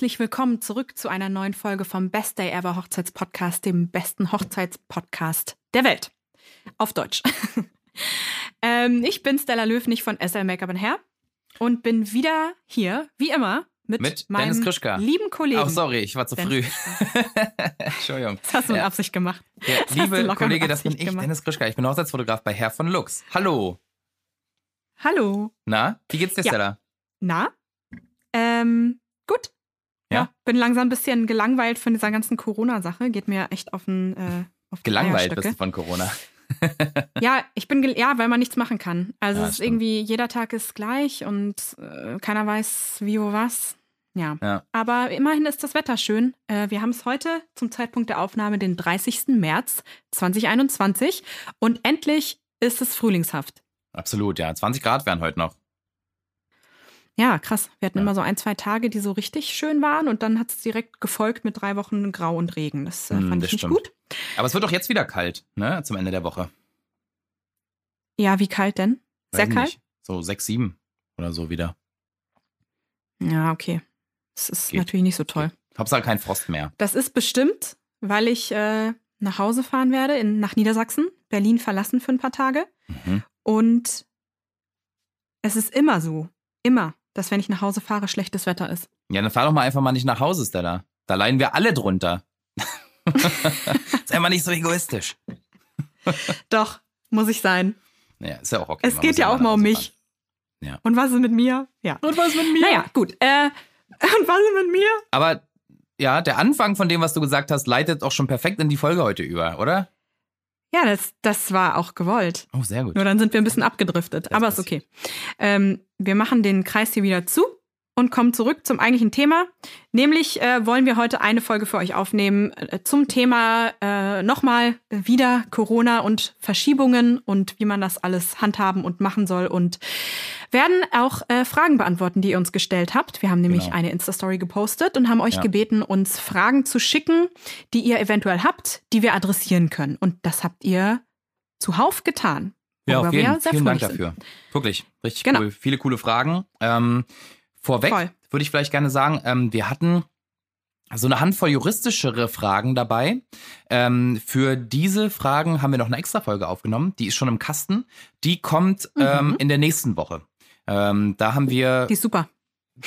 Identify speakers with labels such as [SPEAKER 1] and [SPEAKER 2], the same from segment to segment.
[SPEAKER 1] herzlich willkommen zurück zu einer neuen Folge vom Best Day Ever Hochzeitspodcast, dem besten Hochzeitspodcast der Welt. Auf Deutsch. ähm, ich bin Stella Löwnig von SL Make-up Hair und bin wieder hier, wie immer, mit,
[SPEAKER 2] Mit
[SPEAKER 1] meinem lieben Kollegen.
[SPEAKER 2] Oh, sorry, ich war zu
[SPEAKER 1] Dennis
[SPEAKER 2] früh. Entschuldigung.
[SPEAKER 1] Das hast du mit
[SPEAKER 2] Ja.
[SPEAKER 1] Absicht gemacht.
[SPEAKER 2] Der
[SPEAKER 1] Das
[SPEAKER 2] liebe Kollege, das bin ich,
[SPEAKER 1] gemacht.
[SPEAKER 2] Dennis Krischka. Ich bin Hochzeitsfotograf bei Herr von Lux. Hallo.
[SPEAKER 1] Hallo.
[SPEAKER 2] Na, wie geht's dir,
[SPEAKER 1] Ja.
[SPEAKER 2] Stella?
[SPEAKER 1] Na? Ähm, gut.
[SPEAKER 2] Ja?
[SPEAKER 1] bin langsam ein bisschen gelangweilt von dieser ganzen Corona-Sache. Geht mir echt auf den äh, auf
[SPEAKER 2] Gelangweilt bist du von Corona.
[SPEAKER 1] Ja, ich bin, ja, weil man nichts machen kann. Also
[SPEAKER 2] Ja,
[SPEAKER 1] es ist
[SPEAKER 2] stimmt.
[SPEAKER 1] irgendwie, jeder Tag ist gleich und äh, keiner weiß, wie, wo, was. Ja.
[SPEAKER 2] Ja.
[SPEAKER 1] Aber immerhin ist das Wetter schön. Äh, wir haben es heute zum Zeitpunkt der Aufnahme den 30. März 2021 und endlich ist es frühlingshaft.
[SPEAKER 2] Absolut, ja. 20 Grad wären heute noch.
[SPEAKER 1] Ja, krass. Wir hatten
[SPEAKER 2] Ja.
[SPEAKER 1] immer so ein, zwei Tage, die so richtig schön waren und dann hat es direkt gefolgt mit drei Wochen Grau und Regen. Das äh,
[SPEAKER 2] Hm,
[SPEAKER 1] fand
[SPEAKER 2] das
[SPEAKER 1] ich nicht
[SPEAKER 2] stimmt.
[SPEAKER 1] gut.
[SPEAKER 2] Aber es wird doch jetzt wieder kalt, ne? Zum Ende der Woche.
[SPEAKER 1] Ja, wie kalt denn? Sehr
[SPEAKER 2] Weiß
[SPEAKER 1] kalt?
[SPEAKER 2] Nicht. So 6, 7 oder so wieder.
[SPEAKER 1] Ja, okay. Das ist
[SPEAKER 2] Geht.
[SPEAKER 1] natürlich nicht so toll.
[SPEAKER 2] Hauptsache kein Frost mehr.
[SPEAKER 1] Das ist bestimmt, weil ich äh, nach Hause fahren werde, in, nach Niedersachsen, Berlin verlassen für ein paar Tage.
[SPEAKER 2] Mhm.
[SPEAKER 1] Und es ist immer so, immer, dass wenn ich nach Hause fahre, schlechtes Wetter ist.
[SPEAKER 2] Ja, dann fahr doch mal einfach mal nicht nach Hause, Stella. Da leiden wir alle drunter. Sei mal nicht so egoistisch.
[SPEAKER 1] Doch, muss ich sein.
[SPEAKER 2] Ja, ist ja auch okay.
[SPEAKER 1] Es
[SPEAKER 2] man
[SPEAKER 1] geht ja auch mal um mich.
[SPEAKER 2] Ja.
[SPEAKER 1] Und was ist mit mir? Ja.
[SPEAKER 2] Und was mit mir?
[SPEAKER 1] Naja, gut. Äh, und was ist mit mir?
[SPEAKER 2] Aber ja, der Anfang von dem, was du gesagt hast, leitet auch schon perfekt in die Folge heute über, oder?
[SPEAKER 1] Ja, das, das war auch gewollt.
[SPEAKER 2] Oh, sehr gut.
[SPEAKER 1] Nur dann sind wir ein bisschen abgedriftet.
[SPEAKER 2] Das
[SPEAKER 1] aber ist okay. Ähm, wir machen den Kreis hier wieder zu und kommen zurück zum eigentlichen Thema. Nämlich äh, wollen wir heute eine Folge für euch aufnehmen äh, zum Thema äh, nochmal wieder Corona und Verschiebungen und wie man das alles handhaben und machen soll und werden auch äh, Fragen beantworten, die ihr uns gestellt habt. Wir haben nämlich
[SPEAKER 2] Genau.
[SPEAKER 1] eine Insta-Story gepostet und haben euch
[SPEAKER 2] Ja.
[SPEAKER 1] gebeten, uns Fragen zu schicken, die ihr eventuell habt, die wir adressieren können. Und das habt ihr zuhauf getan.
[SPEAKER 2] Ja, auf jeden
[SPEAKER 1] sehr
[SPEAKER 2] Vielen Dank
[SPEAKER 1] sind.
[SPEAKER 2] dafür. Wirklich, richtig
[SPEAKER 1] Genau.
[SPEAKER 2] cool. Viele coole Fragen. Ähm, vorweg
[SPEAKER 1] Voll.
[SPEAKER 2] würde ich vielleicht gerne sagen, ähm, wir hatten so eine Handvoll juristischere Fragen dabei. Ähm, für diese Fragen haben wir noch eine extra Folge aufgenommen. Die ist schon im Kasten. Die kommt ähm,
[SPEAKER 1] Mhm.
[SPEAKER 2] in der nächsten Woche. Ähm, da haben wir
[SPEAKER 1] Die ist super.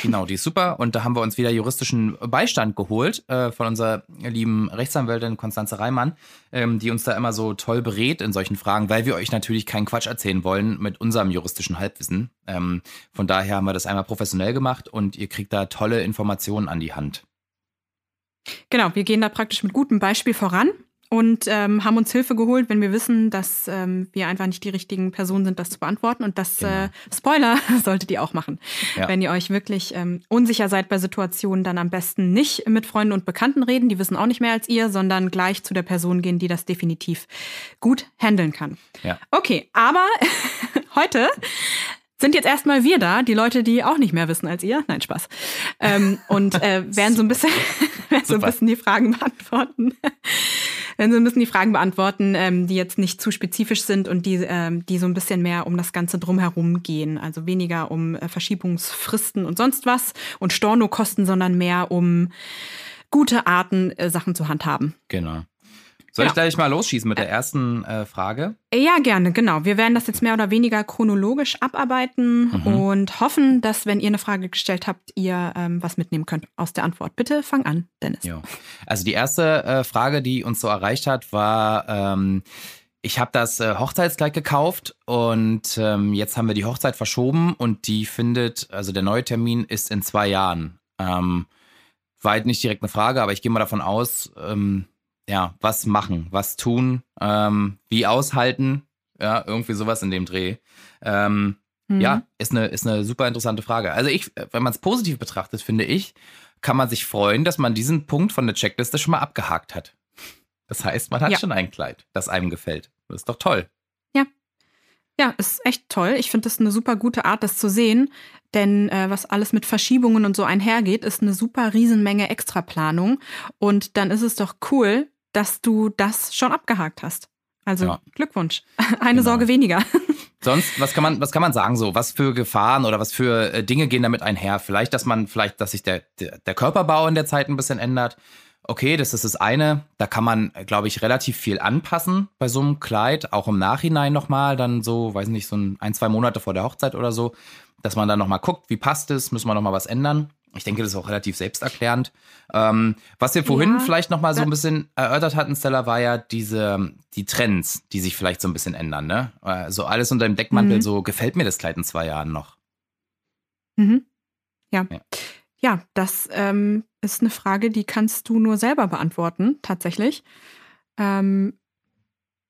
[SPEAKER 2] Genau, die ist super. Und da haben wir uns wieder juristischen Beistand geholt äh, von unserer lieben Rechtsanwältin Konstanze Reimann, ähm, die uns da immer so toll berät in solchen Fragen, weil wir euch natürlich keinen Quatsch erzählen wollen mit unserem juristischen Halbwissen. Ähm, von daher haben wir das einmal professionell gemacht und ihr kriegt da tolle Informationen an die Hand.
[SPEAKER 1] Genau, wir gehen da praktisch mit gutem Beispiel voran und ähm, haben uns Hilfe geholt, wenn wir wissen, dass ähm, wir einfach nicht die richtigen Personen sind, das zu beantworten. Und das
[SPEAKER 2] Genau.
[SPEAKER 1] äh, Spoiler solltet ihr auch machen.
[SPEAKER 2] Ja.
[SPEAKER 1] Wenn ihr euch wirklich ähm, unsicher seid bei Situationen, dann am besten nicht mit Freunden und Bekannten reden, die wissen auch nicht mehr als ihr, sondern gleich zu der Person gehen, die das definitiv gut handeln kann.
[SPEAKER 2] Ja.
[SPEAKER 1] Okay, aber heute sind jetzt erstmal wir da, die Leute, die auch nicht mehr wissen als ihr. Nein, Spaß. Ähm, und äh, werden so ein bisschen, werden so ein bisschen die Fragen beantworten. So ein bisschen die Fragen beantworten, ähm, die jetzt nicht zu spezifisch sind und die, ähm, die so ein bisschen mehr um das Ganze drumherum gehen. Also weniger um äh, Verschiebungsfristen und sonst was und Stornokosten, sondern mehr um gute Arten, äh, Sachen zu handhaben.
[SPEAKER 2] Genau. Soll ich
[SPEAKER 1] Genau.
[SPEAKER 2] gleich mal losschießen mit der ersten äh, Frage?
[SPEAKER 1] Ja, gerne, genau. Wir werden das jetzt mehr oder weniger chronologisch abarbeiten
[SPEAKER 2] Mhm.
[SPEAKER 1] und hoffen, dass, wenn ihr eine Frage gestellt habt, ihr ähm, was mitnehmen könnt aus der Antwort. Bitte fang an, Dennis.
[SPEAKER 2] Ja. Also die erste äh, Frage, die uns so erreicht hat, war, ähm, ich habe das äh, Hochzeitskleid gekauft und ähm, jetzt haben wir die Hochzeit verschoben und die findet, also der neue Termin ist in zwei Jahren. Ähm, war halt nicht direkt eine Frage, aber ich gehe mal davon aus, ähm, ja, was machen, was tun, ähm, wie aushalten, ja, irgendwie sowas in dem Dreh. Ähm,
[SPEAKER 1] Mhm.
[SPEAKER 2] ja, ist eine, ist eine super interessante Frage. Also ich, wenn man es positiv betrachtet, finde ich, kann man sich freuen, dass man diesen Punkt von der Checkliste schon mal abgehakt hat. Das heißt, man hat
[SPEAKER 1] Ja.
[SPEAKER 2] schon ein Kleid, das einem gefällt. Das ist doch toll.
[SPEAKER 1] Ja, ist echt toll. Ich finde das eine super gute Art, das zu sehen. Denn äh, was alles mit Verschiebungen und so einhergeht, ist eine super Riesenmenge Extraplanung. Und dann ist es doch cool, dass du das schon abgehakt hast. Also
[SPEAKER 2] Ja.
[SPEAKER 1] Glückwunsch. Eine
[SPEAKER 2] Genau.
[SPEAKER 1] Sorge weniger.
[SPEAKER 2] Sonst, was kann man, was kann man sagen so? Was für Gefahren oder was für äh, Dinge gehen damit einher? Vielleicht, dass man, vielleicht, dass sich der, der, der Körperbau in der Zeit ein bisschen ändert. Okay, das ist das eine. Da kann man, glaube ich, relativ viel anpassen bei so einem Kleid, auch im Nachhinein nochmal, dann so, weiß nicht, so ein, ein, zwei Monate vor der Hochzeit oder so, dass man dann nochmal guckt, wie passt es, müssen wir nochmal was ändern. Ich denke, das ist auch relativ selbsterklärend. Ähm, was wir vorhin ja, vielleicht noch mal so ein bisschen erörtert hatten, Stella, war ja diese die Trends, die sich vielleicht so ein bisschen ändern. Ne? So also alles unter dem Deckmantel. Mhm. So gefällt mir das Kleid in zwei Jahren noch.
[SPEAKER 1] Mhm. Ja. ja. ja. das ähm, ist eine Frage, die kannst du nur selber beantworten, tatsächlich. Ähm,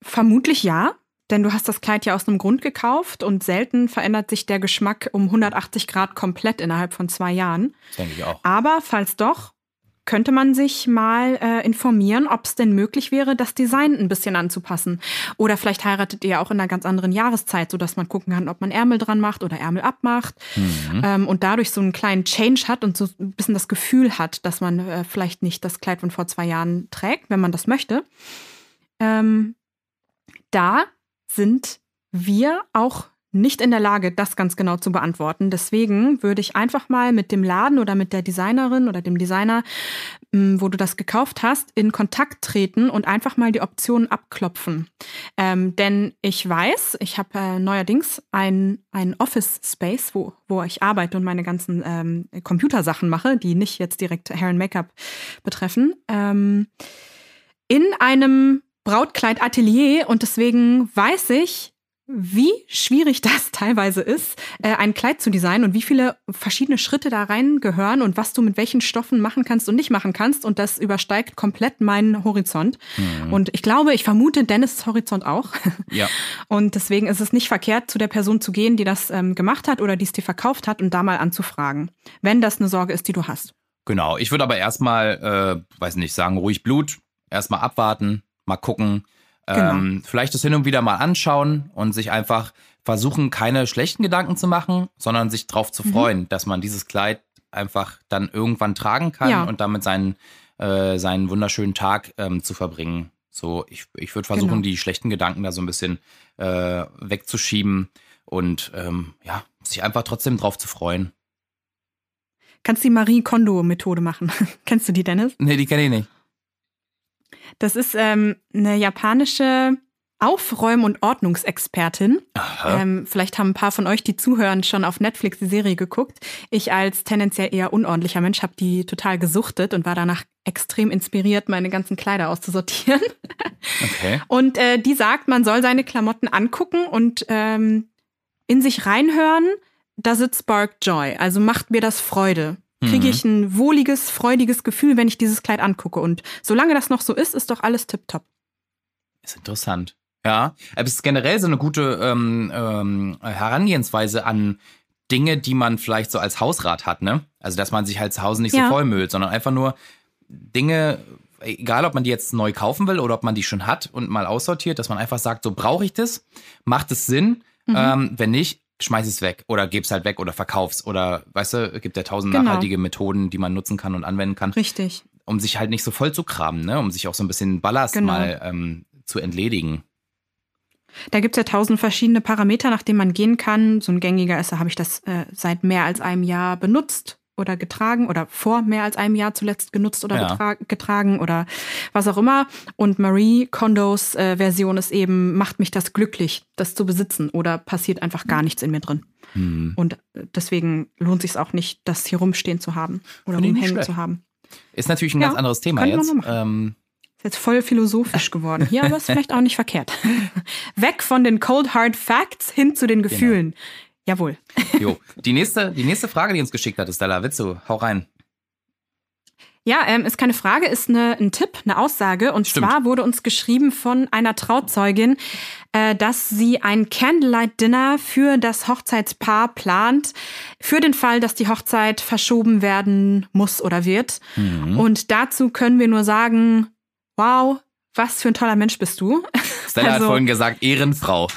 [SPEAKER 1] vermutlich ja. Denn du hast das Kleid ja aus einem Grund gekauft und selten verändert sich der Geschmack um 180 Grad komplett innerhalb von zwei Jahren.
[SPEAKER 2] Denke ich auch.
[SPEAKER 1] Aber falls doch, könnte man sich mal äh, informieren, ob es denn möglich wäre, das Design ein bisschen anzupassen. Oder vielleicht heiratet ihr auch in einer ganz anderen Jahreszeit, sodass man gucken kann, ob man Ärmel dran macht oder Ärmel abmacht. Mhm. Ähm, und dadurch so einen kleinen Change hat und so ein bisschen das Gefühl hat, dass man äh, vielleicht nicht das Kleid von vor zwei Jahren trägt, wenn man das möchte. Ähm, da sind wir auch nicht in der Lage, das ganz genau zu beantworten. Deswegen würde ich einfach mal mit dem Laden oder mit der Designerin oder dem Designer, mm, wo du das gekauft hast, in Kontakt treten und einfach mal die Optionen abklopfen. Ähm, denn ich weiß, ich habe äh, neuerdings ein, ein Office Space, wo, wo ich arbeite und meine ganzen ähm, Computersachen mache, die nicht jetzt direkt Hair and Make-up betreffen. Ähm, in einem Brautkleidatelier und deswegen weiß ich, wie schwierig das teilweise ist, äh, ein Kleid zu designen und wie viele verschiedene Schritte da reingehören und was du mit welchen Stoffen machen kannst und nicht machen kannst. Und das übersteigt komplett meinen Horizont. Mhm. Und ich glaube, ich vermute Dennis Horizont auch.
[SPEAKER 2] Ja.
[SPEAKER 1] Und deswegen ist es nicht verkehrt, zu der Person zu gehen, die das ähm, gemacht hat oder die es dir verkauft hat und da mal anzufragen, wenn das eine Sorge ist, die du hast.
[SPEAKER 2] Genau. Ich würde aber erstmal, äh, weiß nicht, sagen, ruhig Blut, erstmal abwarten, mal gucken. Genau. Ähm, vielleicht das hin und wieder mal anschauen und sich einfach versuchen, keine schlechten Gedanken zu machen, sondern sich darauf zu mhm. freuen, dass man dieses Kleid einfach dann irgendwann tragen kann ja. und damit seinen, äh, seinen wunderschönen Tag ähm, zu verbringen. So, ich, ich würde versuchen, genau. die schlechten Gedanken da so ein bisschen äh, wegzuschieben und ähm, ja, sich einfach trotzdem drauf zu freuen.
[SPEAKER 1] Kannst du die Marie Kondo-Methode machen? Kennst du die, Dennis?
[SPEAKER 2] Nee, die kenne ich nicht.
[SPEAKER 1] Das ist ähm, eine japanische Aufräum- und Ordnungsexpertin. Ähm, vielleicht haben ein paar von euch, die zuhören, schon auf Netflix die Serie geguckt. Ich als tendenziell eher unordentlicher Mensch habe die total gesuchtet und war danach extrem inspiriert, meine ganzen Kleider auszusortieren. Okay. Und äh, die sagt, man soll seine Klamotten angucken und ähm, in sich reinhören. Does it spark joy? Also macht mir das Freude kriege ich mhm. ein wohliges, freudiges Gefühl, wenn ich dieses Kleid angucke. Und solange das noch so ist, ist doch alles tipptopp.
[SPEAKER 2] Ist interessant. Ja, aber es ist generell so eine gute ähm, ähm, Herangehensweise an Dinge, die man vielleicht so als Hausrat hat, ne? Also, dass man sich halt zu Hause nicht ja. so vollmüllt, sondern einfach nur Dinge, egal ob man die jetzt neu kaufen will oder ob man die schon hat und mal aussortiert, dass man einfach sagt, so brauche ich das, macht es Sinn? Mhm. Ähm, wenn nicht, schmeiß es weg oder geb's halt weg oder verkauf's oder weißt du, gibt ja tausend genau. nachhaltige Methoden, die man nutzen kann und anwenden kann.
[SPEAKER 1] Richtig.
[SPEAKER 2] Um sich halt nicht so voll zu kramen, ne? Um sich auch so ein bisschen Ballast genau. mal ähm, zu entledigen.
[SPEAKER 1] Da gibt's ja tausend verschiedene Parameter, nach denen man gehen kann. So ein gängiger ist, da habe ich das äh, seit mehr als einem Jahr benutzt oder getragen oder vor mehr als einem Jahr zuletzt genutzt oder ja. getra getragen oder was auch immer. Und Marie Kondos äh, Version ist eben, macht mich das glücklich, das zu besitzen oder passiert einfach gar nichts in mir drin. Mhm. Und äh, deswegen lohnt sich auch nicht, das hier rumstehen zu haben oder rumhängen zu haben.
[SPEAKER 2] Ist natürlich ein ja, ganz anderes Thema jetzt. Ähm,
[SPEAKER 1] ist jetzt voll philosophisch geworden hier, aber ist vielleicht auch nicht verkehrt. Weg von den Cold Hard Facts hin zu den genau. Gefühlen. Genau. Jawohl.
[SPEAKER 2] Jo, die nächste, die nächste Frage, die uns geschickt hat, ist Stella Witzu. Hau rein.
[SPEAKER 1] Ja, ähm, ist keine Frage, ist eine, ein Tipp, eine Aussage. Und Stimmt. zwar wurde uns geschrieben von einer Trauzeugin, äh, dass sie ein Candlelight Dinner für das Hochzeitspaar plant, für den Fall, dass die Hochzeit verschoben werden muss oder wird. Mhm. Und dazu können wir nur sagen, wow, was für ein toller Mensch bist du.
[SPEAKER 2] Stella also, hat vorhin gesagt, Ehrenfrau.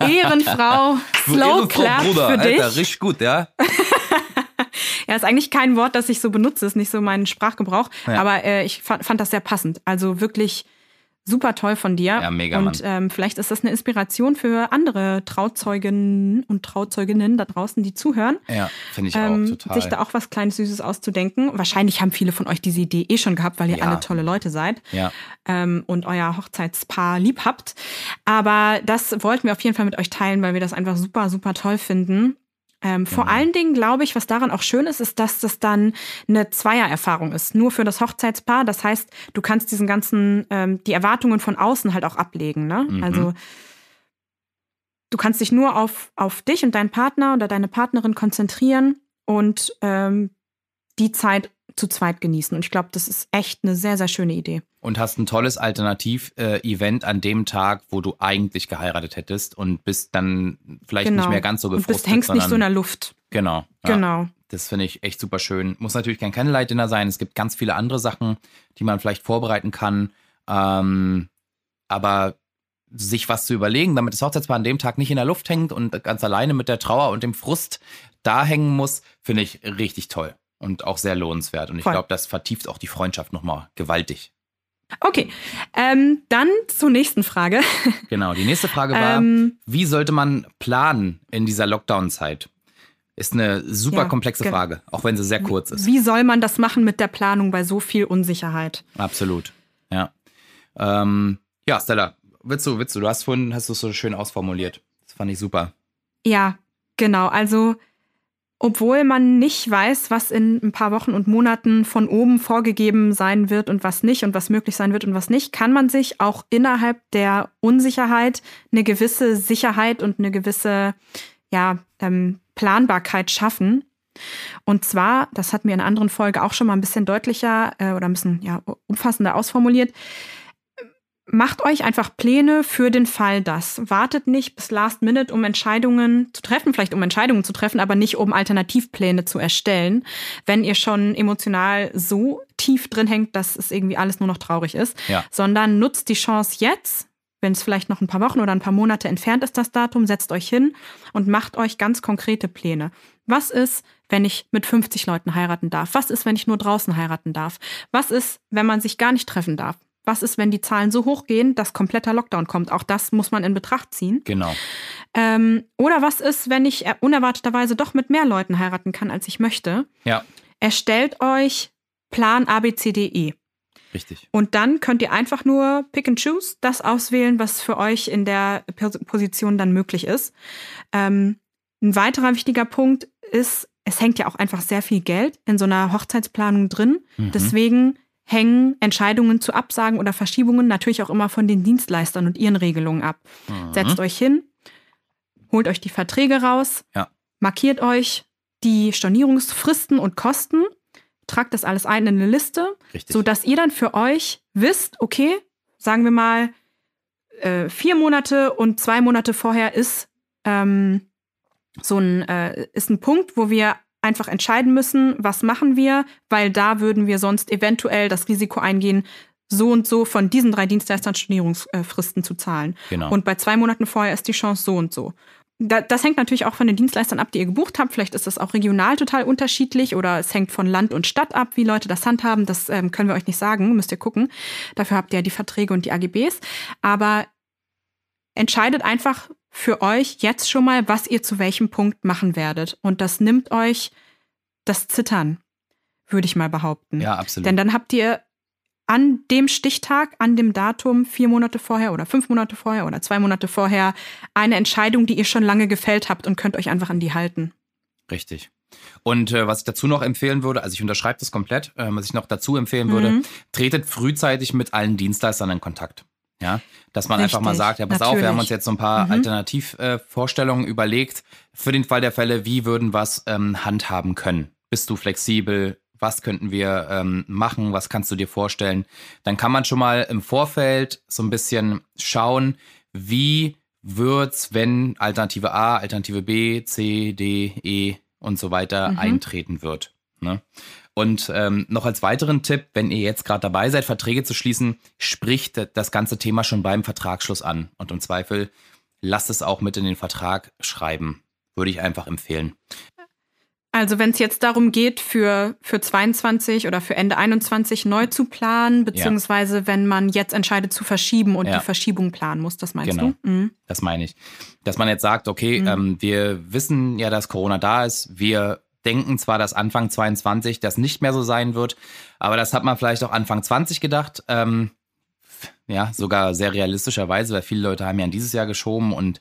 [SPEAKER 1] Ehrenfrau, Slow Ehrenfrau, Clap Bruder, für dich. Alter,
[SPEAKER 2] richtig gut, ja.
[SPEAKER 1] ja, ist eigentlich kein Wort, das ich so benutze, ist nicht so mein Sprachgebrauch, ja. aber äh, ich fand, fand das sehr passend. Also wirklich Super toll von dir.
[SPEAKER 2] Ja, mega.
[SPEAKER 1] Und ähm, vielleicht ist das eine Inspiration für andere Trauzeuginnen und Trauzeuginnen da draußen, die zuhören.
[SPEAKER 2] Ja, finde ich
[SPEAKER 1] ähm,
[SPEAKER 2] auch total.
[SPEAKER 1] Sich da auch was Kleines Süßes auszudenken. Wahrscheinlich haben viele von euch diese Idee eh schon gehabt, weil ihr
[SPEAKER 2] Ja.
[SPEAKER 1] alle tolle Leute seid
[SPEAKER 2] ja,
[SPEAKER 1] ähm, und euer Hochzeitspaar lieb habt. Aber das wollten wir auf jeden Fall mit euch teilen, weil wir das einfach super, super toll finden. Ähm, Vor
[SPEAKER 2] Genau.
[SPEAKER 1] allen Dingen glaube ich, was daran auch schön ist, ist, dass das dann eine Zweiererfahrung ist, nur für das Hochzeitspaar. Das heißt, du kannst diesen ganzen, ähm, die Erwartungen von außen halt auch ablegen. Ne?
[SPEAKER 2] Mhm.
[SPEAKER 1] Also du kannst dich nur auf, auf dich und deinen Partner oder deine Partnerin konzentrieren und ähm, die Zeit zu zweit genießen. Und ich glaube, das ist echt eine sehr, sehr schöne Idee.
[SPEAKER 2] und hast ein tolles Alternativ-Event an dem Tag, wo du eigentlich geheiratet hättest und bist dann vielleicht nicht mehr ganz so
[SPEAKER 1] Genau. Und
[SPEAKER 2] gefrustet.
[SPEAKER 1] bist, hängst nicht so in der Luft.
[SPEAKER 2] Genau. Ja.
[SPEAKER 1] Genau.
[SPEAKER 2] Das finde ich echt super schön. Muss natürlich kein Candlelight-Dinner sein. Es gibt ganz viele andere Sachen, die man vielleicht vorbereiten kann. Ähm, aber sich was zu überlegen, damit das Hochzeitspaar an dem Tag nicht in der Luft hängt und ganz alleine mit der Trauer und dem Frust da hängen muss, finde ich richtig toll und auch sehr lohnenswert. Und ich glaube, das vertieft auch die Freundschaft nochmal gewaltig.
[SPEAKER 1] Okay, ähm, dann zur nächsten Frage.
[SPEAKER 2] Genau. Die nächste Frage war,
[SPEAKER 1] Ähm,
[SPEAKER 2] wie sollte man planen in dieser Lockdown-Zeit? Ist eine super
[SPEAKER 1] Ja,
[SPEAKER 2] komplexe
[SPEAKER 1] ge-
[SPEAKER 2] Frage, auch wenn sie sehr kurz ist.
[SPEAKER 1] Wie soll man das machen mit der Planung bei so viel Unsicherheit?
[SPEAKER 2] Absolut. Ja. Ähm, ja, Stella, willst du, willst du, du hast vorhin, hast du es so schön ausformuliert. Das fand ich super.
[SPEAKER 1] Ja, genau. Also, obwohl man nicht weiß, was in ein paar Wochen und Monaten von oben vorgegeben sein wird und was nicht und was möglich sein wird und was nicht, kann man sich auch innerhalb der Unsicherheit eine gewisse Sicherheit und eine gewisse ja, ähm, Planbarkeit schaffen. Und zwar, das hatten wir in einer anderen Folge auch schon mal ein bisschen deutlicher äh, oder ein bisschen ja, umfassender ausformuliert, macht euch einfach Pläne für den Fall das. Wartet nicht bis Last Minute, um Entscheidungen zu treffen, vielleicht um Entscheidungen zu treffen, aber nicht um Alternativpläne zu erstellen, wenn ihr schon emotional so tief drin hängt, dass es irgendwie alles nur noch traurig ist,
[SPEAKER 2] Ja.
[SPEAKER 1] sondern nutzt die Chance jetzt, wenn es vielleicht noch ein paar Wochen oder ein paar Monate entfernt ist, das Datum, setzt euch hin und macht euch ganz konkrete Pläne. Was ist, wenn ich mit 50 Leuten heiraten darf? Was ist, wenn ich nur draußen heiraten darf? Was ist, wenn man sich gar nicht treffen darf? Was ist, wenn die Zahlen so hoch gehen, dass kompletter Lockdown kommt? Auch das muss man in Betracht ziehen.
[SPEAKER 2] Genau.
[SPEAKER 1] Ähm, oder was ist, wenn ich unerwarteterweise doch mit mehr Leuten heiraten kann, als ich möchte?
[SPEAKER 2] Ja,
[SPEAKER 1] Erstellt euch Plan ABCDE.
[SPEAKER 2] richtig.
[SPEAKER 1] Und dann könnt ihr einfach nur pick and choose das auswählen, was für euch in der Pos- Position dann möglich ist. Ähm, ein weiterer wichtiger Punkt ist, es hängt ja auch einfach sehr viel Geld in so einer Hochzeitsplanung drin.
[SPEAKER 2] Mhm.
[SPEAKER 1] Deswegen hängen Entscheidungen zu Absagen oder Verschiebungen natürlich auch immer von den Dienstleistern und ihren Regelungen ab.
[SPEAKER 2] Mhm.
[SPEAKER 1] Setzt euch hin, holt euch die Verträge raus,
[SPEAKER 2] Ja.
[SPEAKER 1] markiert euch die Stornierungsfristen und Kosten, tragt das alles ein in eine Liste,
[SPEAKER 2] Richtig.
[SPEAKER 1] so dass ihr dann für euch wisst, okay, sagen wir mal, äh, vier Monate und zwei Monate vorher ist ähm, so ein, äh, ist ein Punkt, wo wir einfach entscheiden müssen, was machen wir, weil da würden wir sonst eventuell das Risiko eingehen, so und so von diesen drei Dienstleistern Stornierungsfristen zu zahlen.
[SPEAKER 2] genau.
[SPEAKER 1] Und bei zwei Monaten vorher ist die Chance so und so. Da, das hängt natürlich auch von den Dienstleistern ab, die ihr gebucht habt. Vielleicht ist das auch regional total unterschiedlich oder es hängt von Land und Stadt ab, wie Leute das handhaben. Das ähm, können wir euch nicht sagen, müsst ihr gucken. Dafür habt ihr ja die Verträge und die AGBs. Aber entscheidet einfach für euch jetzt schon mal, was ihr zu welchem Punkt machen werdet. Und das nimmt euch das Zittern, würde ich mal behaupten.
[SPEAKER 2] ja, absolut.
[SPEAKER 1] Denn dann habt ihr an dem Stichtag, an dem Datum, vier Monate vorher oder fünf Monate vorher oder zwei Monate vorher, eine Entscheidung, die ihr schon lange gefällt habt und könnt euch einfach an die halten.
[SPEAKER 2] Richtig. Und äh, was ich dazu noch empfehlen würde, also ich unterschreibe das komplett, äh, was ich noch dazu empfehlen würde,
[SPEAKER 1] Mhm.
[SPEAKER 2] tretet frühzeitig mit allen Dienstleistern in Kontakt. Ja, dass man einfach mal
[SPEAKER 1] Richtig,
[SPEAKER 2] sagt, ja, pass auf, wir haben
[SPEAKER 1] natürlich.
[SPEAKER 2] uns jetzt so ein paar
[SPEAKER 1] Mhm.
[SPEAKER 2] Alternativvorstellungen äh, überlegt. Für den Fall der Fälle, wie würden wir es ähm, handhaben können? Bist du flexibel? Was könnten wir ähm, machen? Was kannst du dir vorstellen? Dann kann man schon mal im Vorfeld so ein bisschen schauen, wie wird's, wenn Alternative A, Alternative B, C, D, E und so weiter
[SPEAKER 1] Mhm.
[SPEAKER 2] eintreten wird. Ne? Und ähm, noch als weiteren Tipp, wenn ihr jetzt gerade dabei seid, Verträge zu schließen, spricht das ganze Thema schon beim Vertragsschluss an. Und im Zweifel lasst es auch mit in den Vertrag schreiben. Würde ich einfach empfehlen.
[SPEAKER 1] Also wenn es jetzt darum geht, für, für 22 oder für Ende 21 neu zu planen, beziehungsweise ja. wenn man jetzt entscheidet zu verschieben und ja. die Verschiebung planen muss, das meinst genau.
[SPEAKER 2] du? Mhm. Das meine ich. Dass man jetzt sagt, okay, mhm. ähm, wir wissen ja, dass Corona da ist, wir denken zwar, dass Anfang 22 das nicht mehr so sein wird, aber das hat man vielleicht auch Anfang 20 gedacht. Ähm, ja, sogar sehr realistischerweise, weil viele Leute haben ja an dieses Jahr geschoben und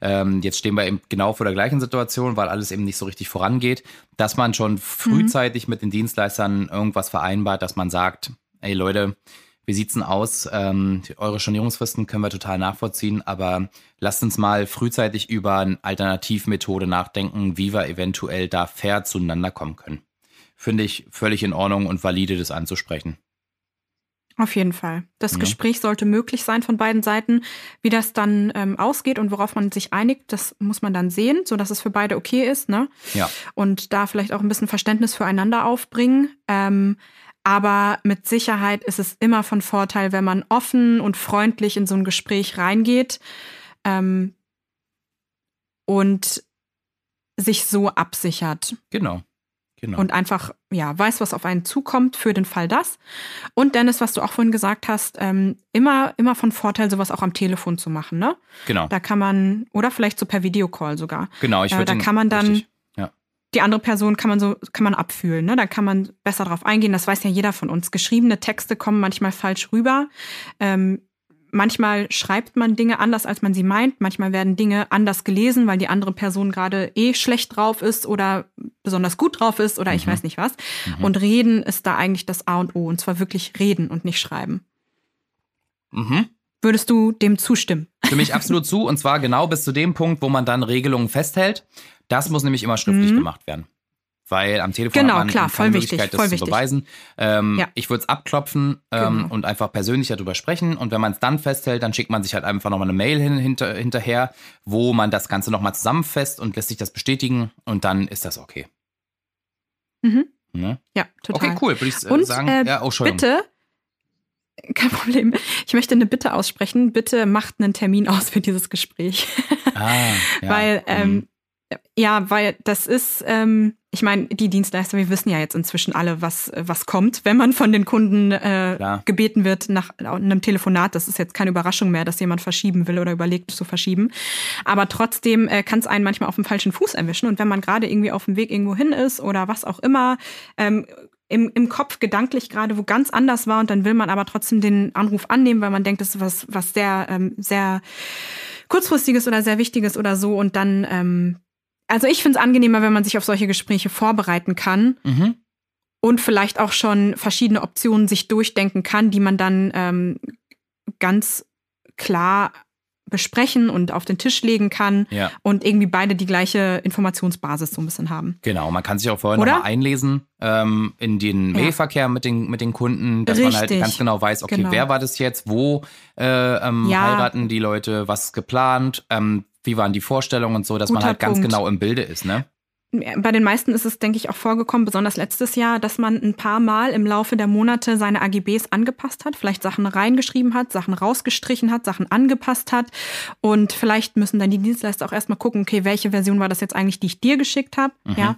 [SPEAKER 2] ähm, jetzt stehen wir eben genau vor der gleichen Situation, weil alles eben nicht so richtig vorangeht, dass man schon frühzeitig mhm. mit den Dienstleistern irgendwas vereinbart, dass man sagt, ey Leute, wie sieht's denn aus? Ähm, eure Stornierungsfristen können wir total nachvollziehen, aber lasst uns mal frühzeitig über eine Alternativmethode nachdenken, wie wir eventuell da fair zueinander kommen können. Finde ich völlig in Ordnung und valide, das anzusprechen.
[SPEAKER 1] Auf jeden Fall. Das ja. Gespräch sollte möglich sein von beiden Seiten. Wie das dann ähm, ausgeht und worauf man sich einigt, das muss man dann sehen, sodass es für beide okay ist. Ne?
[SPEAKER 2] Ja.
[SPEAKER 1] Und da vielleicht auch ein bisschen Verständnis füreinander aufbringen. Ähm, aber mit Sicherheit ist es immer von Vorteil, wenn man offen und freundlich in so ein Gespräch reingeht ähm, und sich so absichert.
[SPEAKER 2] Genau. Genau.
[SPEAKER 1] Und einfach, ja, weiß, was auf einen zukommt für den Fall das. Und Dennis, was du auch vorhin gesagt hast, ähm, immer, immer von Vorteil, sowas auch am Telefon zu machen, ne?
[SPEAKER 2] Genau.
[SPEAKER 1] Da kann man, oder vielleicht so per Videocall sogar.
[SPEAKER 2] Genau, ich würde
[SPEAKER 1] äh, Da kann man dann, ja. Die andere Person kann man so, kann man abfühlen, ne? Da kann man besser drauf eingehen. Das weiß ja jeder von uns. Geschriebene Texte kommen manchmal falsch rüber. Ähm, manchmal schreibt man Dinge anders, als man sie meint. Manchmal werden Dinge anders gelesen, weil die andere Person gerade eh schlecht drauf ist oder besonders gut drauf ist oder ich mhm. weiß nicht was. Mhm. Und reden ist da eigentlich das A und O. Und zwar wirklich reden und nicht schreiben.
[SPEAKER 2] Mhm.
[SPEAKER 1] Würdest du dem zustimmen?
[SPEAKER 2] Stimme ich absolut zu. Und zwar genau bis zu dem Punkt, wo man dann Regelungen festhält. Das muss nämlich immer schriftlich mhm. gemacht werden weil am Telefon
[SPEAKER 1] genau,
[SPEAKER 2] hat man
[SPEAKER 1] klar,
[SPEAKER 2] keine
[SPEAKER 1] Möglichkeit,
[SPEAKER 2] wichtig, das voll zu wichtig. beweisen. Ähm, ja. Ich würde es abklopfen ähm, genau. und einfach persönlich darüber sprechen. Und wenn man es dann festhält, dann schickt man sich halt einfach nochmal eine Mail hin, hinter, hinterher, wo man das Ganze nochmal zusammenfasst und lässt sich das bestätigen und dann ist das okay.
[SPEAKER 1] Mhm. Ne? Ja, total.
[SPEAKER 2] Okay, cool, würde ich
[SPEAKER 1] und,
[SPEAKER 2] sagen.
[SPEAKER 1] Äh, ja, oh, bitte, kein Problem. Ich möchte eine Bitte aussprechen. Bitte macht einen Termin aus für dieses Gespräch.
[SPEAKER 2] Ah, ja.
[SPEAKER 1] Weil ähm, mhm. Ja, weil das ist, ähm, ich meine, die Dienstleister, wir wissen ja jetzt inzwischen alle, was, was kommt, wenn man von den Kunden äh, gebeten wird nach einem Telefonat. Das ist jetzt keine Überraschung mehr, dass jemand verschieben will oder überlegt zu verschieben. Aber trotzdem äh, kann es einen manchmal auf dem falschen Fuß erwischen. Und wenn man gerade irgendwie auf dem Weg irgendwo hin ist oder was auch immer, ähm, im, im Kopf gedanklich gerade wo ganz anders war und dann will man aber trotzdem den Anruf annehmen, weil man denkt, das ist was, was sehr, ähm, sehr kurzfristiges oder sehr wichtiges oder so und dann ähm, also ich finde es angenehmer, wenn man sich auf solche Gespräche vorbereiten kann
[SPEAKER 2] mhm.
[SPEAKER 1] und vielleicht auch schon verschiedene Optionen sich durchdenken kann, die man dann ähm, ganz klar besprechen und auf den Tisch legen kann
[SPEAKER 2] ja.
[SPEAKER 1] und irgendwie beide die gleiche Informationsbasis so ein bisschen haben.
[SPEAKER 2] Genau, man kann sich auch vorher nochmal einlesen ähm, in den Mailverkehr ja. mit, den, mit den Kunden, dass
[SPEAKER 1] Richtig.
[SPEAKER 2] man halt ganz genau weiß, okay, genau. wer war das jetzt, wo äh, ähm, ja. heiraten die Leute, was ist geplant, ähm, wie waren die Vorstellungen und so, dass Guter man halt ganz Punkt. genau im Bilde ist, ne?
[SPEAKER 1] Bei den meisten ist es, denke ich, auch vorgekommen, besonders letztes Jahr, dass man ein paar Mal im Laufe der Monate seine AGBs angepasst hat, vielleicht Sachen reingeschrieben hat, Sachen rausgestrichen hat, Sachen angepasst hat. Und vielleicht müssen dann die Dienstleister auch erstmal gucken, okay, welche Version war das jetzt eigentlich, die ich dir geschickt habe? Mhm. Ja.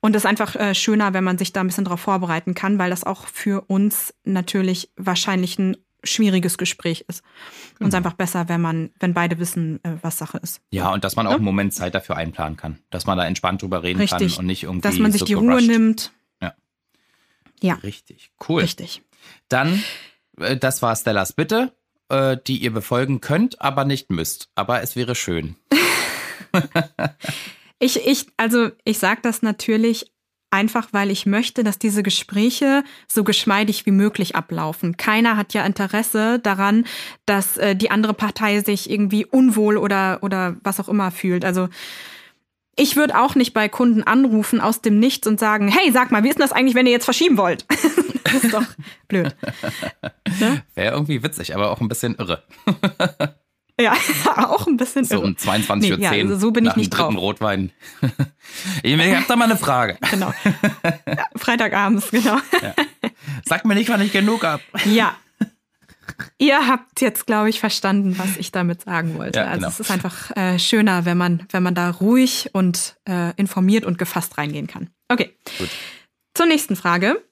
[SPEAKER 1] Und es ist einfach äh, schöner, wenn man sich da ein bisschen drauf vorbereiten kann, weil das auch für uns natürlich wahrscheinlich ein schwieriges Gespräch ist. Genau. Und es ist einfach besser, wenn man, wenn beide wissen, äh, was Sache ist.
[SPEAKER 2] Ja, und dass man auch ja? einen Moment Zeit dafür einplanen kann. Dass man da entspannt drüber reden
[SPEAKER 1] Richtig.
[SPEAKER 2] kann und nicht irgendwie.
[SPEAKER 1] Dass man sich
[SPEAKER 2] so
[SPEAKER 1] die Ruhe nimmt.
[SPEAKER 2] Ja.
[SPEAKER 1] Ja.
[SPEAKER 2] Richtig. Cool.
[SPEAKER 1] Richtig.
[SPEAKER 2] Dann, äh, das war Stellas Bitte, äh, die ihr befolgen könnt, aber nicht müsst. Aber es wäre schön.
[SPEAKER 1] ich, ich, also ich sage das natürlich einfach weil ich möchte, dass diese Gespräche so geschmeidig wie möglich ablaufen. Keiner hat ja Interesse daran, dass äh, die andere Partei sich irgendwie unwohl oder, oder was auch immer fühlt. Also ich würde auch nicht bei Kunden anrufen aus dem Nichts und sagen, hey, sag mal, wie ist denn das eigentlich, wenn ihr jetzt verschieben wollt? das ist doch blöd.
[SPEAKER 2] Ne? Wäre irgendwie witzig, aber auch ein bisschen irre.
[SPEAKER 1] Ja, auch ein bisschen.
[SPEAKER 2] So um 22.10 Uhr.
[SPEAKER 1] Nee, ja, also so bin ich nicht
[SPEAKER 2] dritten
[SPEAKER 1] drauf.
[SPEAKER 2] Rotwein. ich hab da mal eine Frage.
[SPEAKER 1] Genau. Ja, Freitagabends, genau. Ja.
[SPEAKER 2] Sag mir nicht, wann ich genug hab.
[SPEAKER 1] Ja. Ihr habt jetzt, glaube ich, verstanden, was ich damit sagen wollte.
[SPEAKER 2] Ja,
[SPEAKER 1] also
[SPEAKER 2] genau.
[SPEAKER 1] es ist einfach äh, schöner, wenn man, wenn man da ruhig und äh, informiert und gefasst reingehen kann. Okay.
[SPEAKER 2] Gut.
[SPEAKER 1] Zur nächsten Frage.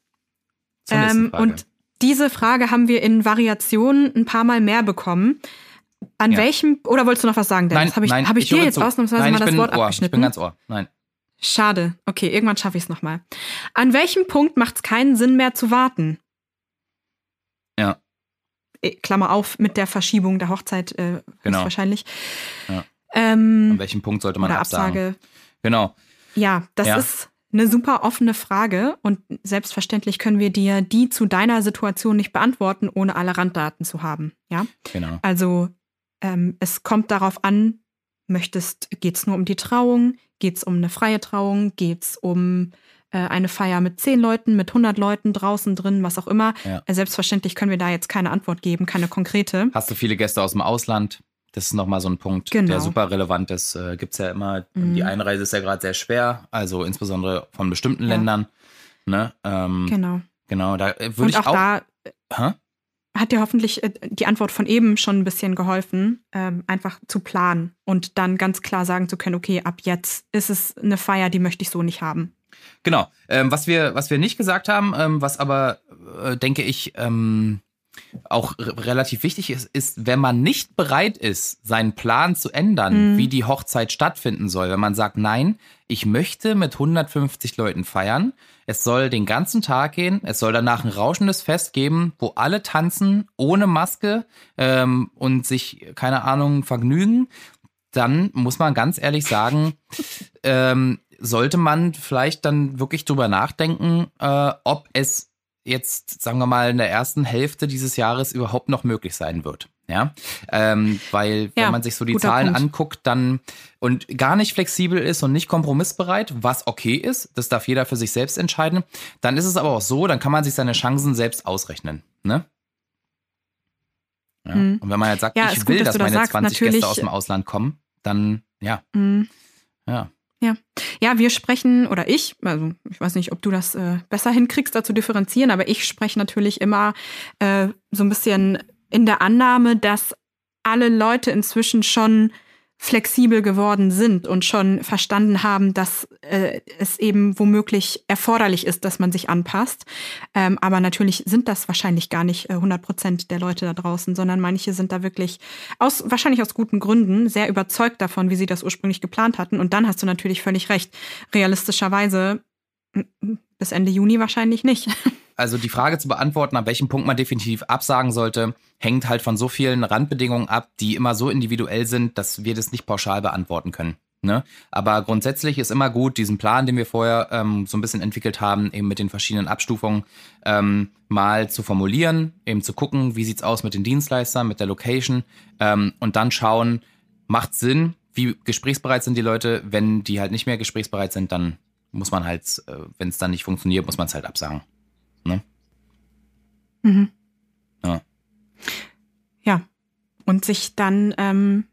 [SPEAKER 2] Zur nächsten
[SPEAKER 1] Ähm,
[SPEAKER 2] Frage.
[SPEAKER 1] Und diese Frage haben wir in Variationen ein paar Mal mehr bekommen. An
[SPEAKER 2] Ja.
[SPEAKER 1] welchem, oder wolltest du noch was sagen, Dennis?
[SPEAKER 2] nein,
[SPEAKER 1] Habe ich,
[SPEAKER 2] nein,
[SPEAKER 1] hab ich, dir
[SPEAKER 2] höre
[SPEAKER 1] jetzt
[SPEAKER 2] zu.
[SPEAKER 1] ausnahmsweise
[SPEAKER 2] nein,
[SPEAKER 1] mal
[SPEAKER 2] ich
[SPEAKER 1] das Wort
[SPEAKER 2] Ohr. Ich
[SPEAKER 1] abgeschnitten?
[SPEAKER 2] bin ganz Ohr. Nein.
[SPEAKER 1] Schade. Okay, irgendwann schaffe ich es nochmal. An welchem Punkt macht es keinen Sinn mehr zu warten?
[SPEAKER 2] Ja.
[SPEAKER 1] Eh, Klammer auf, mit der Verschiebung der Hochzeit äh,
[SPEAKER 2] Genau.
[SPEAKER 1] wahrscheinlich.
[SPEAKER 2] Ja.
[SPEAKER 1] Ähm,
[SPEAKER 2] An welchem Punkt sollte man
[SPEAKER 1] oder
[SPEAKER 2] absagen?
[SPEAKER 1] Absage.
[SPEAKER 2] Genau.
[SPEAKER 1] Ja, das
[SPEAKER 2] Ja.
[SPEAKER 1] ist eine super offene Frage und selbstverständlich können wir dir die zu deiner Situation nicht beantworten, ohne alle Randdaten zu haben. Ja,
[SPEAKER 2] Genau.
[SPEAKER 1] also ähm, es kommt darauf an, möchtest, geht es nur um die Trauung, geht es um eine freie Trauung, geht es um äh, eine Feier mit zehn Leuten, mit 100 Leuten draußen drin, was auch immer.
[SPEAKER 2] Ja.
[SPEAKER 1] Äh, selbstverständlich können wir da jetzt keine Antwort geben, keine konkrete.
[SPEAKER 2] Hast du viele Gäste aus dem Ausland? Das ist nochmal so ein Punkt,
[SPEAKER 1] Genau.
[SPEAKER 2] der super relevant ist. Äh, Gibt es ja immer,
[SPEAKER 1] Mhm.
[SPEAKER 2] die Einreise ist ja gerade sehr schwer, also insbesondere von bestimmten
[SPEAKER 1] Ja.
[SPEAKER 2] Ländern. Ne? Ähm,
[SPEAKER 1] Genau.
[SPEAKER 2] genau, da äh, würde ich
[SPEAKER 1] auch,
[SPEAKER 2] auch.
[SPEAKER 1] da
[SPEAKER 2] Hä?
[SPEAKER 1] Hat dir hoffentlich äh, die Antwort von eben schon ein bisschen geholfen, ähm, einfach zu planen und dann ganz klar sagen zu können, okay, ab jetzt ist es eine Feier, die möchte ich so nicht haben.
[SPEAKER 2] Genau. Ähm, was, wir, was wir nicht gesagt haben, ähm, was aber, äh, denke ich, auch relativ wichtig ist, ist, wenn man nicht bereit ist, seinen Plan zu ändern,
[SPEAKER 1] Mhm.
[SPEAKER 2] wie die Hochzeit stattfinden soll, wenn man sagt, nein, ich möchte mit 150 Leuten feiern, es soll den ganzen Tag gehen, es soll danach ein rauschendes Fest geben, wo alle tanzen, ohne Maske ähm, und sich, keine Ahnung, vergnügen, dann muss man ganz ehrlich sagen, ähm, sollte man vielleicht dann wirklich drüber nachdenken, äh, ob es jetzt, sagen wir mal, in der ersten Hälfte dieses Jahres überhaupt noch möglich sein wird. Ja, ähm, weil wenn
[SPEAKER 1] Ja,
[SPEAKER 2] man sich so die Zahlen
[SPEAKER 1] Punkt.
[SPEAKER 2] anguckt, dann und gar nicht flexibel ist und nicht kompromissbereit, was okay ist, das darf jeder für sich selbst entscheiden, dann ist es aber auch so, dann kann man sich seine Chancen selbst ausrechnen. Ne? Ja.
[SPEAKER 1] Mhm.
[SPEAKER 2] Und wenn man jetzt sagt,
[SPEAKER 1] Ja,
[SPEAKER 2] ich will,
[SPEAKER 1] gut, dass
[SPEAKER 2] dass
[SPEAKER 1] das
[SPEAKER 2] meine
[SPEAKER 1] sagst.
[SPEAKER 2] 20
[SPEAKER 1] Natürlich-
[SPEAKER 2] Gäste aus dem Ausland kommen, dann ja,
[SPEAKER 1] Mhm.
[SPEAKER 2] ja.
[SPEAKER 1] Ja, wir sprechen, oder ich, also ich weiß nicht, ob du das äh, besser hinkriegst, da zu differenzieren, aber ich spreche natürlich immer äh, so ein bisschen in der Annahme, dass alle Leute inzwischen schon flexibel geworden sind und schon verstanden haben, dass äh, es eben womöglich erforderlich ist, dass man sich anpasst. Ähm, aber natürlich sind das wahrscheinlich gar nicht äh, 100 Prozent der Leute da draußen, sondern manche sind da wirklich aus, wahrscheinlich aus guten Gründen, sehr überzeugt davon, wie sie das ursprünglich geplant hatten. Und dann hast du natürlich völlig recht. Realistischerweise bis Ende Juni wahrscheinlich nicht.
[SPEAKER 2] Also die Frage zu beantworten, an welchem Punkt man definitiv absagen sollte, hängt halt von so vielen Randbedingungen ab, die immer so individuell sind, dass wir das nicht pauschal beantworten können. Ne? Aber grundsätzlich ist immer gut, diesen Plan, den wir vorher ähm, so ein bisschen entwickelt haben, eben mit den verschiedenen Abstufungen, ähm, mal zu formulieren, eben zu gucken, wie sieht's aus mit den Dienstleistern, mit der Location ähm, und dann schauen, macht Sinn, wie gesprächsbereit sind die Leute, wenn die halt nicht mehr gesprächsbereit sind, dann muss man halt, äh, wenn es dann nicht funktioniert, muss man es halt absagen.
[SPEAKER 1] Mhm.
[SPEAKER 2] Ja.
[SPEAKER 1] Ja. Und sich dann ähm,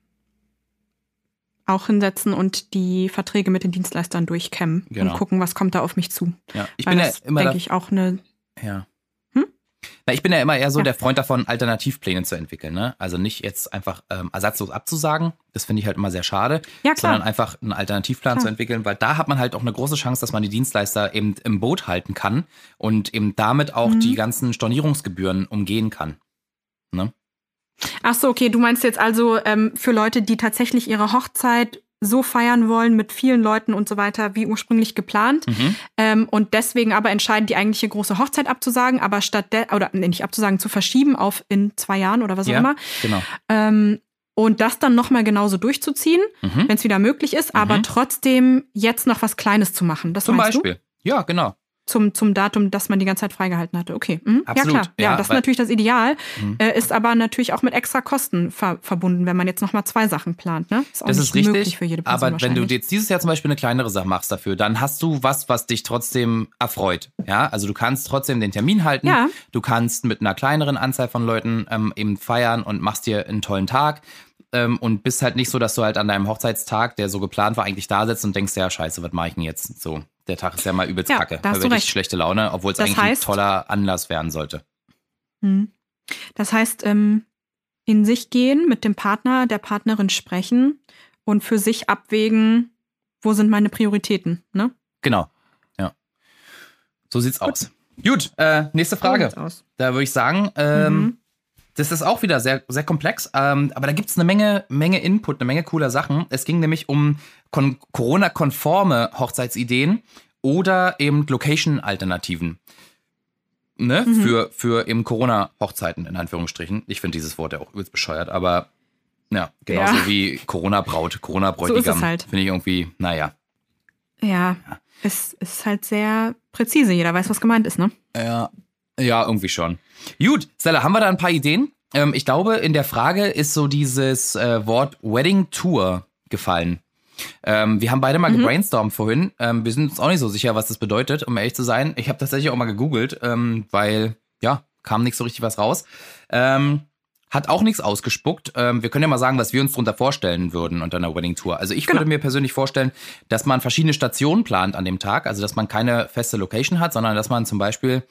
[SPEAKER 1] auch hinsetzen und die Verträge mit den Dienstleistern durchkämmen
[SPEAKER 2] Genau.
[SPEAKER 1] und gucken, was kommt da auf mich zu.
[SPEAKER 2] Ja, ich
[SPEAKER 1] Weil
[SPEAKER 2] bin ja
[SPEAKER 1] das,
[SPEAKER 2] immer
[SPEAKER 1] denke ich, auch eine.
[SPEAKER 2] ja. Na, ich bin ja immer eher so
[SPEAKER 1] Ja.
[SPEAKER 2] der Freund davon, Alternativpläne zu entwickeln. Ne? Also nicht jetzt einfach ähm, ersatzlos abzusagen. Das finde ich halt immer sehr schade.
[SPEAKER 1] Ja, klar.
[SPEAKER 2] Sondern einfach einen Alternativplan
[SPEAKER 1] Klar.
[SPEAKER 2] zu entwickeln, weil da hat man halt auch eine große Chance, dass man die Dienstleister eben im Boot halten kann und eben damit auch
[SPEAKER 1] Mhm.
[SPEAKER 2] die ganzen Stornierungsgebühren umgehen kann. Ne?
[SPEAKER 1] Ach so, okay. Du meinst jetzt also ähm, für Leute, die tatsächlich ihre Hochzeit so feiern wollen mit vielen Leuten und so weiter, wie ursprünglich geplant.
[SPEAKER 2] Mhm.
[SPEAKER 1] Ähm, und deswegen aber entscheiden, die eigentliche große Hochzeit abzusagen, aber statt der, oder nee, nicht abzusagen, zu verschieben auf in zwei Jahren oder was auch
[SPEAKER 2] Ja,
[SPEAKER 1] immer.
[SPEAKER 2] genau.
[SPEAKER 1] Ähm, und das dann nochmal genauso durchzuziehen,
[SPEAKER 2] Mhm.
[SPEAKER 1] wenn es wieder möglich ist, aber
[SPEAKER 2] Mhm.
[SPEAKER 1] trotzdem jetzt noch was Kleines zu machen. Das
[SPEAKER 2] Zum Beispiel. Ja, genau.
[SPEAKER 1] Zum, zum Datum, das man die ganze Zeit freigehalten hatte. Okay. Mhm.
[SPEAKER 2] Absolut.
[SPEAKER 1] Ja, klar. Ja,
[SPEAKER 2] Ja,
[SPEAKER 1] das ist natürlich das Ideal,
[SPEAKER 2] Mhm.
[SPEAKER 1] äh, ist aber natürlich auch mit extra Kosten ver verbunden, wenn man jetzt nochmal zwei Sachen plant. Ne? Ist auch
[SPEAKER 2] Das
[SPEAKER 1] nicht
[SPEAKER 2] ist richtig,
[SPEAKER 1] möglich für jede Person
[SPEAKER 2] aber wenn du jetzt dieses Jahr zum Beispiel eine kleinere Sache machst dafür, dann hast du was, was dich trotzdem erfreut. Ja, also du kannst trotzdem den Termin halten.
[SPEAKER 1] Ja.
[SPEAKER 2] Du kannst mit einer kleineren Anzahl von Leuten ähm, eben feiern und machst dir einen tollen Tag. Ähm, und bist halt nicht so, dass du halt an deinem Hochzeitstag, der so geplant war, eigentlich da sitzt und denkst, ja, scheiße, was mache ich denn jetzt? So, der Tag ist ja mal übelst
[SPEAKER 1] Ja,
[SPEAKER 2] kacke.
[SPEAKER 1] da hast
[SPEAKER 2] Da
[SPEAKER 1] du recht.
[SPEAKER 2] schlechte Laune, obwohl es eigentlich
[SPEAKER 1] heißt-
[SPEAKER 2] ein toller Anlass werden sollte.
[SPEAKER 1] Hm. Das heißt, ähm, in sich gehen, mit dem Partner, der Partnerin sprechen und für sich abwägen, wo sind meine Prioritäten. Ne?
[SPEAKER 2] Genau. So sieht's aus. Gut, äh, nächste Frage.
[SPEAKER 1] So.
[SPEAKER 2] Da würde ich sagen, ähm,
[SPEAKER 1] Mhm.
[SPEAKER 2] Das ist auch wieder sehr, sehr komplex, ähm, aber da gibt es eine Menge, Menge Input, eine Menge cooler Sachen. Es ging nämlich um kon Corona-konforme Hochzeitsideen oder eben Location-Alternativen. Ne?
[SPEAKER 1] Mhm.
[SPEAKER 2] Für, für eben Corona-Hochzeiten, in Anführungsstrichen. Ich finde dieses Wort ja auch übelst bescheuert, aber ja, genauso
[SPEAKER 1] Ja.
[SPEAKER 2] wie Corona-Braut,
[SPEAKER 1] So
[SPEAKER 2] Corona-Bräutigam.
[SPEAKER 1] ist es halt.
[SPEAKER 2] Finde ich irgendwie, naja.
[SPEAKER 1] Ja, es ist halt sehr präzise. Jeder weiß, was gemeint ist, ne?
[SPEAKER 2] Ja, ja, irgendwie schon. Gut, Stella, haben wir da ein paar Ideen? Ähm, ich glaube, in der Frage ist so dieses äh, Wort Wedding Tour gefallen. Ähm, wir haben beide mal
[SPEAKER 1] Mhm.
[SPEAKER 2] gebrainstormt vorhin. Ähm, wir sind uns auch nicht so sicher, was das bedeutet, um ehrlich zu sein. Ich habe tatsächlich auch mal gegoogelt, ähm, weil, ja, kam nicht so richtig was raus. Ähm, hat auch nichts ausgespuckt. Ähm, wir können ja mal sagen, was wir uns darunter vorstellen würden unter einer Wedding Tour. Also ich
[SPEAKER 1] Genau.
[SPEAKER 2] würde mir persönlich vorstellen, dass man verschiedene Stationen plant an dem Tag. Also dass man keine feste Location hat, sondern dass man zum Beispiel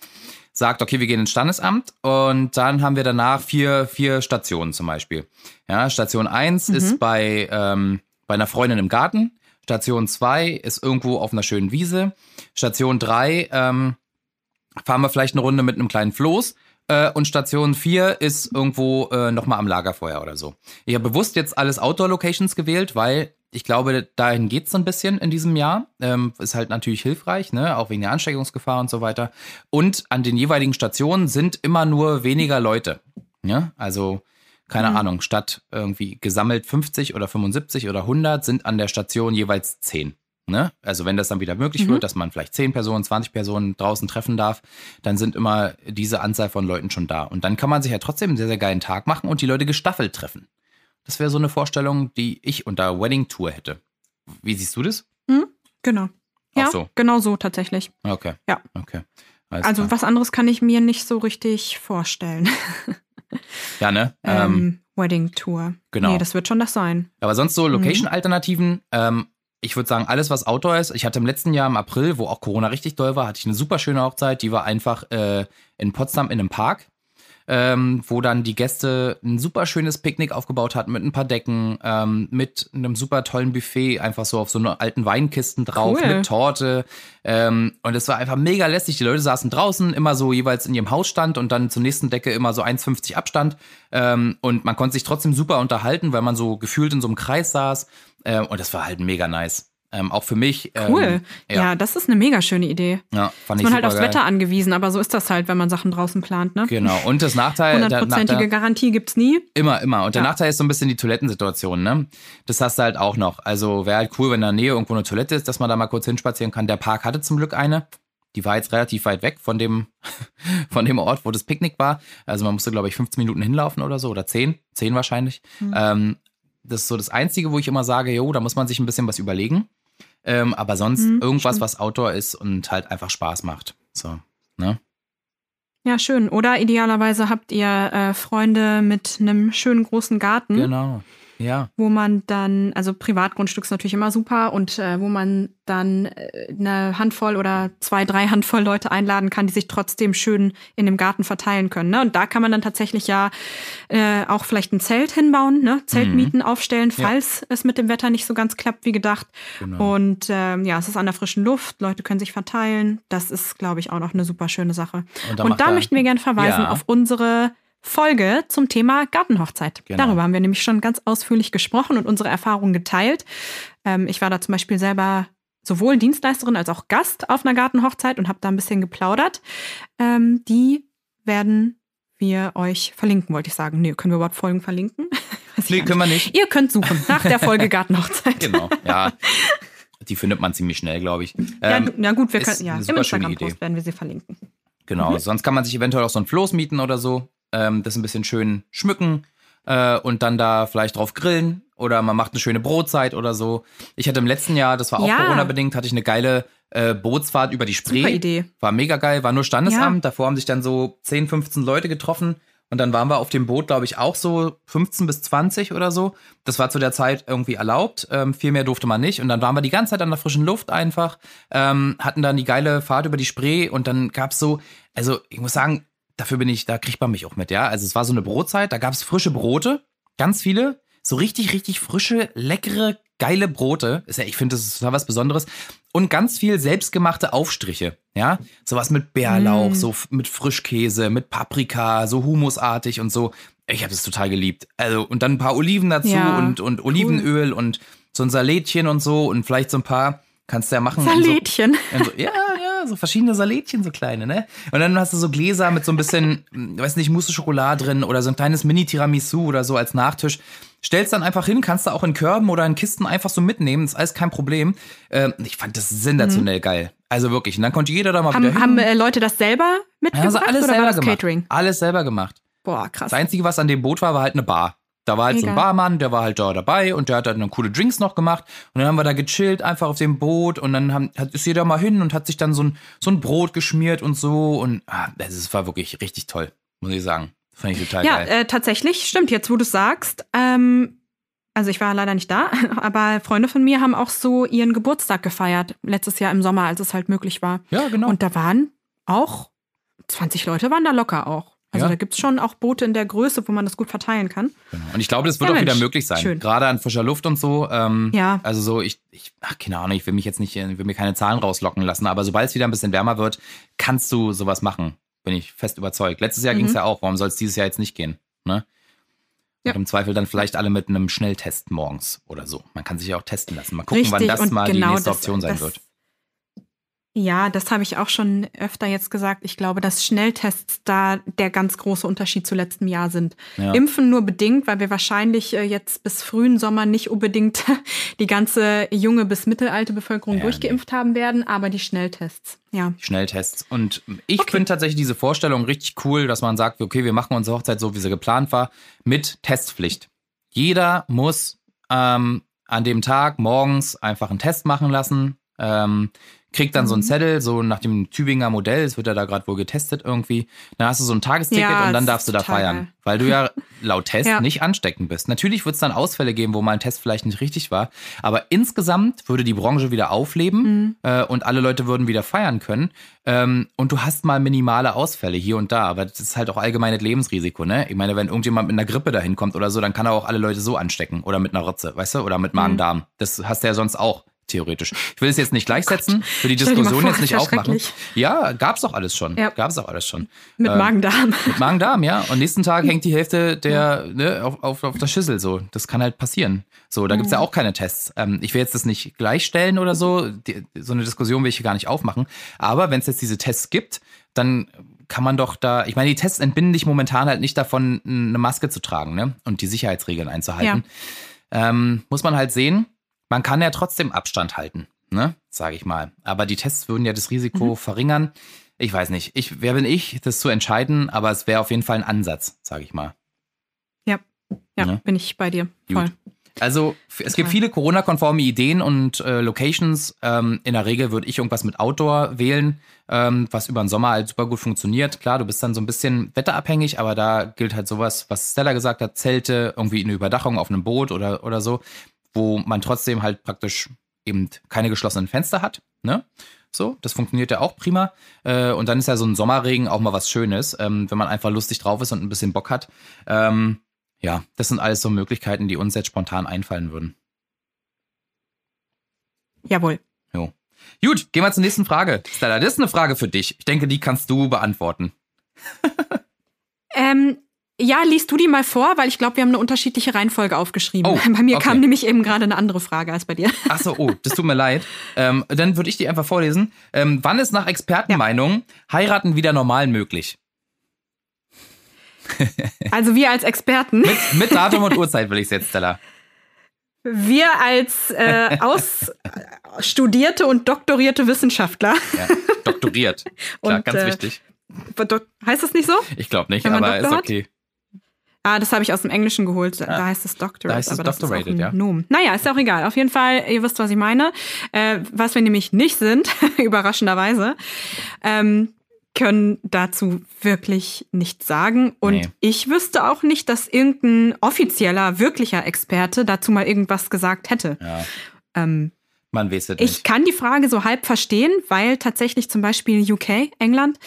[SPEAKER 2] sagt, okay, wir gehen ins Standesamt und dann haben wir danach vier, vier Stationen zum Beispiel. Ja, Station eins ist bei, ähm, bei einer Freundin im Garten. Station zwei ist irgendwo auf einer schönen Wiese. Station drei ähm, fahren wir vielleicht eine Runde mit einem kleinen Floß. Äh, und Station 4 ist irgendwo äh, nochmal am Lagerfeuer oder so. Ich habe bewusst jetzt alles Outdoor-Locations gewählt, weil ich glaube, dahin geht's so ein bisschen in diesem Jahr. Ähm, ist halt natürlich hilfreich, ne? auch wegen der Ansteckungsgefahr und so weiter. Und an den jeweiligen Stationen sind immer nur weniger Leute. Ja? Also, keine
[SPEAKER 1] Mhm.
[SPEAKER 2] Ahnung, statt irgendwie gesammelt 50 oder 75 oder 100 sind an der Station jeweils 10. Ne? Also wenn das dann wieder möglich
[SPEAKER 1] Mhm.
[SPEAKER 2] wird, dass man vielleicht 10 Personen, 20 Personen draußen treffen darf, dann sind immer diese Anzahl von Leuten schon da. Und dann kann man sich ja trotzdem einen sehr, sehr geilen Tag machen und die Leute gestaffelt treffen. Das wäre so eine Vorstellung, die ich unter Wedding Tour hätte. Wie siehst du das?
[SPEAKER 1] Genau.
[SPEAKER 2] Ach
[SPEAKER 1] Ja,
[SPEAKER 2] so.
[SPEAKER 1] genau so tatsächlich.
[SPEAKER 2] Okay.
[SPEAKER 1] Ja.
[SPEAKER 2] Okay. Alles
[SPEAKER 1] Also
[SPEAKER 2] klar.
[SPEAKER 1] was anderes kann ich mir nicht so richtig vorstellen.
[SPEAKER 2] Ja, ne? Ähm,
[SPEAKER 1] Ähm, Wedding Tour.
[SPEAKER 2] genau.
[SPEAKER 1] Nee, das wird schon das sein.
[SPEAKER 2] Aber sonst
[SPEAKER 1] Mhm.
[SPEAKER 2] so Location-Alternativen. Ähm, ich würde sagen, alles, was Outdoor ist. Ich hatte im letzten Jahr im April, wo auch Corona richtig doll war, hatte ich eine super schöne Hochzeit. Die war einfach äh, in Potsdam in einem Park, ähm, wo dann die Gäste ein super schönes Picknick aufgebaut hatten mit ein paar Decken, ähm, mit einem super tollen Buffet, einfach so auf so einer alten Weinkisten drauf,
[SPEAKER 1] Cool.
[SPEAKER 2] mit Torte. Ähm, und es war einfach mega lästig. Die Leute saßen draußen, immer so jeweils in ihrem Hausstand und dann zur nächsten Decke immer so 1,50 Abstand. Ähm, und man konnte sich trotzdem super unterhalten, weil man so gefühlt in so einem Kreis saß. Ähm, und das war halt mega nice. Ähm, auch für mich.
[SPEAKER 1] Cool.
[SPEAKER 2] Ähm,
[SPEAKER 1] ja.
[SPEAKER 2] ja,
[SPEAKER 1] das ist eine mega schöne Idee.
[SPEAKER 2] ja, fand
[SPEAKER 1] Ist
[SPEAKER 2] ich
[SPEAKER 1] man halt aufs
[SPEAKER 2] geil.
[SPEAKER 1] Wetter angewiesen, aber so ist das halt, wenn man Sachen draußen plant, ne?
[SPEAKER 2] Genau. Und das Nachteil, der,
[SPEAKER 1] Hundertprozentige
[SPEAKER 2] der,
[SPEAKER 1] Garantie gibt's nie.
[SPEAKER 2] immer, immer. Und der
[SPEAKER 1] Ja.
[SPEAKER 2] Nachteil ist so ein bisschen die Toilettensituation, ne? Das hast du halt auch noch. Also wäre halt cool, wenn in der Nähe irgendwo eine Toilette ist, dass man da mal kurz hinspazieren kann. Der Park hatte zum Glück eine. Die war jetzt relativ weit weg von dem, von dem Ort, wo das Picknick war. Also man musste, glaube ich, 15 Minuten hinlaufen oder so oder 10, 10 wahrscheinlich.
[SPEAKER 1] Mhm.
[SPEAKER 2] Ähm, das ist so das Einzige, wo ich immer sage, jo, da muss man sich ein bisschen was überlegen. Ähm, aber sonst
[SPEAKER 1] Mhm,
[SPEAKER 2] irgendwas,
[SPEAKER 1] stimmt.
[SPEAKER 2] was Outdoor ist und halt einfach Spaß macht. So, ne?
[SPEAKER 1] Ja, schön. Oder idealerweise habt ihr äh, Freunde mit einem schönen großen Garten,
[SPEAKER 2] Genau. Ja.
[SPEAKER 1] wo man dann, also Privatgrundstück ist natürlich immer super und äh, wo man dann äh, eine Handvoll oder zwei, drei Handvoll Leute einladen kann, die sich trotzdem schön in dem Garten verteilen können. Ne? Und da kann man dann tatsächlich ja äh, auch vielleicht ein Zelt hinbauen, ne? Zeltmieten aufstellen,
[SPEAKER 2] Ja.
[SPEAKER 1] falls es mit dem Wetter nicht so ganz klappt wie gedacht.
[SPEAKER 2] Genau.
[SPEAKER 1] Und ähm, ja, es ist an der frischen Luft, Leute können sich verteilen. Das ist, glaube ich, auch noch eine super schöne Sache.
[SPEAKER 2] Und da
[SPEAKER 1] Und da möchten wir gerne verweisen
[SPEAKER 2] Ja.
[SPEAKER 1] auf unsere Folge zum Thema Gartenhochzeit.
[SPEAKER 2] Genau.
[SPEAKER 1] Darüber haben wir nämlich schon ganz ausführlich gesprochen und unsere Erfahrungen geteilt. Ähm, ich war da zum Beispiel selber sowohl Dienstleisterin als auch Gast auf einer Gartenhochzeit und habe da ein bisschen geplaudert. Ähm, die werden wir euch verlinken, wollte ich sagen. Nee, können wir überhaupt Folgen verlinken?
[SPEAKER 2] Nee, können wir
[SPEAKER 1] nicht. Ihr könnt suchen nach der Folge Gartenhochzeit.
[SPEAKER 2] Genau, ja. Die findet man ziemlich schnell, glaube ich.
[SPEAKER 1] Ja,
[SPEAKER 2] Ähm,
[SPEAKER 1] du, na gut, wir können, ja, im Instagram-Post werden wir sie verlinken.
[SPEAKER 2] Genau,
[SPEAKER 1] Mhm.
[SPEAKER 2] sonst kann man sich eventuell auch so ein Floß mieten oder so, ähm, das ein bisschen schön schmücken äh, und dann da vielleicht drauf grillen oder man macht eine schöne Brotzeit oder so. Ich hatte im letzten Jahr, das war auch
[SPEAKER 1] Ja.
[SPEAKER 2] Corona-bedingt, hatte ich eine geile äh, Bootsfahrt über die Spree.
[SPEAKER 1] Super Idee.
[SPEAKER 2] War mega geil, war nur Standesamt. Davor haben sich dann so 10, 15 Leute getroffen. Und dann waren wir auf dem Boot, glaube ich, auch so 15 bis 20 oder so. Das war zu der Zeit irgendwie erlaubt. Ähm, viel mehr durfte man nicht. Und dann waren wir die ganze Zeit an der frischen Luft einfach, ähm, hatten dann die geile Fahrt über die Spree. Und dann gab's so, also ich muss sagen, dafür bin ich, da kriegt man mich auch mit, ja. Also es war so eine Brotzeit, da gab's frische Brote, ganz viele. So richtig, richtig frische, leckere, geile Brote. Ist ja, ich finde, das ist total was Besonderes. Und ganz viel selbstgemachte Aufstriche. Ja, sowas mit Bärlauch,
[SPEAKER 1] Mm.
[SPEAKER 2] so mit Frischkäse, mit Paprika, so humusartig und so. Ich habe das total geliebt. Also, und dann ein paar Oliven dazu
[SPEAKER 1] Ja,
[SPEAKER 2] und, und Olivenöl und so ein Salätchen und so und vielleicht so ein paar, kannst du ja machen. so-
[SPEAKER 1] Salätchen.
[SPEAKER 2] in so, ja, ja, so verschiedene Salätchen, so kleine, ne? Und dann hast du so Gläser mit so ein bisschen, hm, weiß nicht, Mousse Schokolade drin oder so ein kleines Mini-Tiramisu oder so als Nachtisch. Stellst dann einfach hin, kannst du auch in Körben oder in Kisten einfach so mitnehmen, ist alles kein Problem. Ähm, ich fand das sensationell geil. Also wirklich. Und dann konnte jeder da mal wieder
[SPEAKER 1] Haben,
[SPEAKER 2] hin.
[SPEAKER 1] haben äh, Leute das selber mitgebracht
[SPEAKER 2] also alles
[SPEAKER 1] oder
[SPEAKER 2] selber
[SPEAKER 1] war das
[SPEAKER 2] gemacht.
[SPEAKER 1] Catering?
[SPEAKER 2] Alles selber gemacht.
[SPEAKER 1] Boah, krass.
[SPEAKER 2] Das Einzige, was an dem Boot war, war halt eine Bar. Da war halt so ein
[SPEAKER 1] Mega.
[SPEAKER 2] Barmann, der war halt da dabei und der hat dann coole Drinks noch gemacht. Und dann haben wir da gechillt, einfach auf dem Boot. Und dann haben, hat, ist jeder mal hin und hat sich dann so ein, so ein Brot geschmiert und so. Und ah, das war wirklich richtig toll, muss ich sagen. Fand ich total
[SPEAKER 1] Ja,
[SPEAKER 2] geil.
[SPEAKER 1] äh, tatsächlich, stimmt, jetzt wo du es sagst. Ähm, also ich war leider nicht da, aber Freunde von mir haben auch so ihren Geburtstag gefeiert, letztes Jahr im Sommer, als es halt möglich war.
[SPEAKER 2] ja, genau.
[SPEAKER 1] Und da waren auch 20 Leute waren da locker auch. Also
[SPEAKER 2] Ja.
[SPEAKER 1] da gibt's schon auch Boote in der Größe, wo man das gut verteilen kann.
[SPEAKER 2] Genau. Und ich glaube, das wird
[SPEAKER 1] Ja,
[SPEAKER 2] auch wieder
[SPEAKER 1] Mensch,
[SPEAKER 2] möglich sein.
[SPEAKER 1] schön.
[SPEAKER 2] Gerade an frischer Luft und so. Ähm,
[SPEAKER 1] Ja.
[SPEAKER 2] Also so, ich, ich, ach, keine Ahnung, ich will mich jetzt nicht, ich will mir keine Zahlen rauslocken lassen, aber sobald es wieder ein bisschen wärmer wird, kannst du sowas machen. Bin ich fest überzeugt. Letztes Jahr
[SPEAKER 1] Mhm.
[SPEAKER 2] ging's ja auch. Warum soll es dieses Jahr jetzt nicht gehen? Ne?
[SPEAKER 1] Ja.
[SPEAKER 2] Und im Zweifel dann vielleicht alle mit einem Schnelltest morgens oder so. Man kann sich ja auch testen lassen. Mal gucken, wann
[SPEAKER 1] Richtig,
[SPEAKER 2] das
[SPEAKER 1] und
[SPEAKER 2] mal
[SPEAKER 1] genau
[SPEAKER 2] die nächste
[SPEAKER 1] das-
[SPEAKER 2] Option sein
[SPEAKER 1] das,
[SPEAKER 2] wird.
[SPEAKER 1] Ja, das habe ich auch schon öfter jetzt gesagt. Ich glaube, dass Schnelltests da der ganz große Unterschied zu letztem Jahr sind.
[SPEAKER 2] Ja.
[SPEAKER 1] Impfen nur bedingt, weil wir wahrscheinlich äh, jetzt bis frühen Sommer nicht unbedingt die ganze junge bis mittelalte Bevölkerung
[SPEAKER 2] Ja,
[SPEAKER 1] durchgeimpft haben werden, aber die Schnelltests. Ja.
[SPEAKER 2] Schnelltests. Und ich
[SPEAKER 1] Okay.
[SPEAKER 2] finde tatsächlich diese Vorstellung richtig cool, dass man sagt, okay, wir machen unsere Hochzeit so, wie sie geplant war, mit Testpflicht. Jeder muss ähm, an dem Tag morgens einfach einen Test machen lassen, ähm, kriegt dann so einen
[SPEAKER 1] Mhm.
[SPEAKER 2] Zettel, so nach dem Tübinger Modell, es wird ja da gerade wohl getestet irgendwie. Dann hast du so ein Tagesticket
[SPEAKER 1] Ja,
[SPEAKER 2] und dann
[SPEAKER 1] das
[SPEAKER 2] darfst du da feiern,
[SPEAKER 1] geil.
[SPEAKER 2] weil du ja laut Test
[SPEAKER 1] Ja.
[SPEAKER 2] nicht ansteckend bist. Natürlich wird es dann Ausfälle geben, wo mal ein Test vielleicht nicht richtig war, aber insgesamt würde die Branche wieder aufleben
[SPEAKER 1] Mhm.
[SPEAKER 2] äh, und alle Leute würden wieder feiern können. Ähm, und du hast mal minimale Ausfälle hier und da, aber das ist halt auch allgemeines Lebensrisiko, ne? Ich meine, wenn irgendjemand mit einer Grippe dahin kommt oder so, dann kann er auch alle Leute so anstecken oder mit einer Rotze, weißt du, oder mit Magen-Darm. Das hast du ja sonst auch. Theoretisch. Ich will es jetzt nicht gleichsetzen, für die
[SPEAKER 1] Oh Stell dir mal
[SPEAKER 2] Diskussion
[SPEAKER 1] vor,
[SPEAKER 2] jetzt nicht aufmachen. Ja, gab's doch alles schon.
[SPEAKER 1] Ja.
[SPEAKER 2] Gab's auch alles schon.
[SPEAKER 1] Mit
[SPEAKER 2] Ähm,
[SPEAKER 1] Magen-Darm.
[SPEAKER 2] Mit Magen-Darm, ja. Und nächsten Tag hängt die Hälfte der ne, auf, auf, auf der Schüssel so. Das kann halt passieren. So, da gibt's ja auch keine Tests. Ähm, ich will jetzt das nicht gleichstellen oder so. Die, so eine Diskussion will ich hier gar nicht aufmachen. Aber wenn es jetzt diese Tests gibt, dann kann man doch da, ich meine, die Tests entbinden dich momentan halt nicht davon, eine Maske zu tragen, ne? Und die Sicherheitsregeln einzuhalten. Ähm, muss man halt sehen, man kann ja trotzdem Abstand halten, ne? Sage ich mal. Aber die Tests würden ja das Risiko verringern. Ich weiß nicht. Ich, wer bin ich, das zu entscheiden, aber es wäre auf jeden Fall ein Ansatz, sage ich mal.
[SPEAKER 1] Ja, ja,
[SPEAKER 2] Ne?
[SPEAKER 1] bin ich bei dir. Voll.
[SPEAKER 2] Gut. Also es gibt viele Corona-konforme Ideen und äh, Locations. Ähm, in der Regel würde ich irgendwas mit Outdoor wählen, ähm, was über den Sommer halt super gut funktioniert. Klar, du bist dann so ein bisschen wetterabhängig, aber da gilt halt sowas, was Stella gesagt hat, Zelte, irgendwie eine Überdachung auf einem Boot oder, oder so, wo man trotzdem halt praktisch eben keine geschlossenen Fenster hat. Ne? So, das funktioniert ja auch prima. Äh, und dann ist ja so ein Sommerregen auch mal was Schönes, ähm, wenn man einfach lustig drauf ist und ein bisschen Bock hat. Ähm, ja, das sind alles so Möglichkeiten, die uns jetzt spontan einfallen würden.
[SPEAKER 1] Jawohl.
[SPEAKER 2] Jo. Gut, gehen wir zur nächsten Frage. Stella, das ist eine Frage für dich. Ich denke, die kannst du beantworten.
[SPEAKER 1] Ähm, ja, liest du die mal vor, weil ich glaube, wir haben eine unterschiedliche Reihenfolge aufgeschrieben.
[SPEAKER 2] Oh,
[SPEAKER 1] bei mir
[SPEAKER 2] okay.
[SPEAKER 1] kam nämlich eben gerade eine andere Frage als bei dir.
[SPEAKER 2] Ach so, oh, das tut mir leid. Ähm, dann würde ich die einfach vorlesen. Ähm, wann ist nach Expertenmeinung Heiraten wieder normal möglich?
[SPEAKER 1] Also wir als Experten,
[SPEAKER 2] Mit, mit Datum und Uhrzeit will ich jetzt, Stella.
[SPEAKER 1] wir als äh, ausstudierte und doktorierte Wissenschaftler,
[SPEAKER 2] Ja, doktoriert. Klar,
[SPEAKER 1] Und,
[SPEAKER 2] ganz
[SPEAKER 1] äh,
[SPEAKER 2] wichtig.
[SPEAKER 1] Heißt das nicht so?
[SPEAKER 2] Ich glaube nicht, aber ist
[SPEAKER 1] Doktor hat? Ah, das habe ich aus dem Englischen geholt. Da,
[SPEAKER 2] Ah.
[SPEAKER 1] da heißt es Doctorate.
[SPEAKER 2] Da heißt es
[SPEAKER 1] aber das ist auch
[SPEAKER 2] Doctorated, ja.
[SPEAKER 1] Nomen. Naja, ist ja auch egal. Auf jeden Fall, ihr wisst, was ich meine. Äh, was wir nämlich nicht sind, überraschenderweise, ähm, können dazu wirklich nichts sagen. Und
[SPEAKER 2] Nee.
[SPEAKER 1] ich wüsste auch nicht, dass irgendein offizieller, wirklicher Experte dazu mal irgendwas gesagt hätte.
[SPEAKER 2] Ja,
[SPEAKER 1] Ähm,
[SPEAKER 2] man weiß es
[SPEAKER 1] ich
[SPEAKER 2] nicht.
[SPEAKER 1] kann die Frage so halb verstehen, weil tatsächlich zum Beispiel UK, England,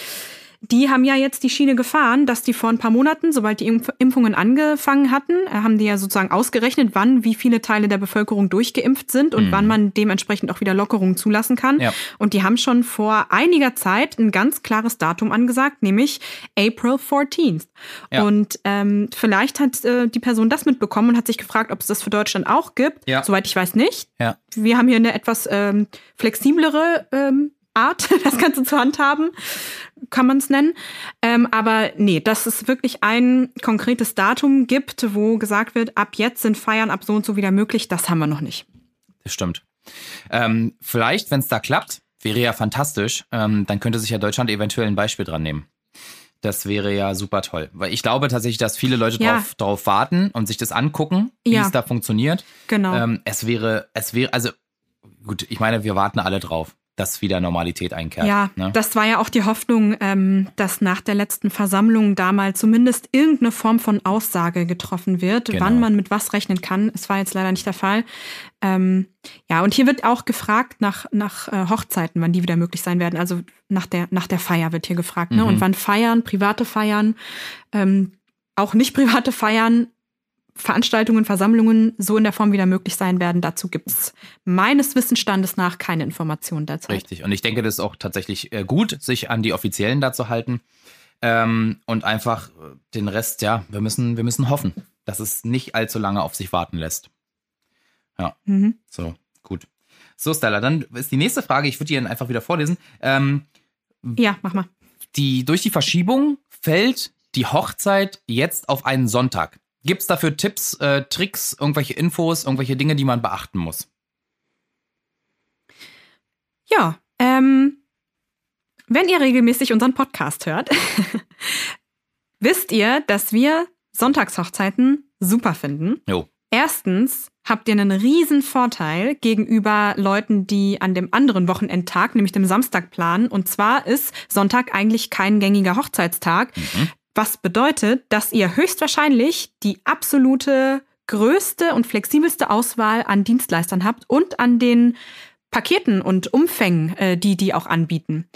[SPEAKER 1] die haben ja jetzt die Schiene gefahren, dass die vor ein paar Monaten, sobald die Impfungen angefangen hatten, äh, haben die ja sozusagen ausgerechnet, wann wie viele Teile der Bevölkerung durchgeimpft sind und mhm. wann man dementsprechend auch wieder Lockerungen zulassen kann. Ja. Und die haben schon vor einiger Zeit ein ganz klares Datum angesagt, nämlich April 14th. Ja. Und ähm, vielleicht hat äh, die Person das mitbekommen und hat sich gefragt, ob es das für Deutschland auch gibt. Ja. Soweit ich weiß nicht. Ja. Wir haben hier eine etwas ähm, flexiblere ähm, Art, das Ganze zu handhaben, kann man es nennen. Ähm, aber nee, dass es wirklich ein konkretes Datum gibt, wo gesagt wird, ab jetzt sind Feiern ab so und so wieder möglich, das haben wir noch nicht.
[SPEAKER 2] Das stimmt. Ähm, vielleicht, wenn es da klappt, wäre ja fantastisch, ähm, dann könnte sich ja Deutschland eventuell ein Beispiel dran nehmen. Das wäre ja super toll. Weil ich glaube tatsächlich, dass viele Leute ja. drauf, drauf warten und sich das angucken, wie ja. es da funktioniert.
[SPEAKER 1] Genau.
[SPEAKER 2] Ähm, es wäre, es wäre, also gut, ich meine, wir warten alle drauf dass wieder Normalität einkehrt.
[SPEAKER 1] Ja, ne? das war ja auch die Hoffnung, ähm, dass nach der letzten Versammlung da mal zumindest irgendeine Form von Aussage getroffen wird, genau. wann man mit was rechnen kann. Es war jetzt leider nicht der Fall. Ähm, ja, und hier wird auch gefragt nach, nach äh, Hochzeiten, wann die wieder möglich sein werden. Also nach der, nach der Feier wird hier gefragt. Ne? Mhm. Und wann Feiern, private Feiern, ähm, auch nicht private Feiern Veranstaltungen, Versammlungen so in der Form wieder möglich sein werden. Dazu gibt es meines Wissensstandes nach keine Informationen derzeit.
[SPEAKER 2] Richtig. Und ich denke, das ist auch tatsächlich äh, gut, sich an die Offiziellen dazu halten. Ähm, und einfach äh, den Rest, ja, wir müssen, wir müssen hoffen, dass es nicht allzu lange auf sich warten lässt. Ja. Mhm. So, gut. So, Stella, dann ist die nächste Frage, ich würde die dann einfach wieder vorlesen. Ähm,
[SPEAKER 1] ja, mach mal.
[SPEAKER 2] Die, durch die Verschiebung fällt die Hochzeit jetzt auf einen Sonntag. Gibt es dafür Tipps, äh, Tricks, irgendwelche Infos, irgendwelche Dinge, die man beachten muss?
[SPEAKER 1] Ja, ähm, wenn ihr regelmäßig unseren Podcast hört, wisst ihr, dass wir Sonntagshochzeiten super finden.
[SPEAKER 2] Jo.
[SPEAKER 1] Erstens habt ihr einen riesen Vorteil gegenüber Leuten, die an dem anderen Wochenendtag, nämlich dem Samstag planen. Und zwar ist Sonntag eigentlich kein gängiger Hochzeitstag. Mhm. Was bedeutet, dass ihr höchstwahrscheinlich die absolute größte und flexibelste Auswahl an Dienstleistern habt und an den Paketen und Umfängen, äh, die die auch anbieten.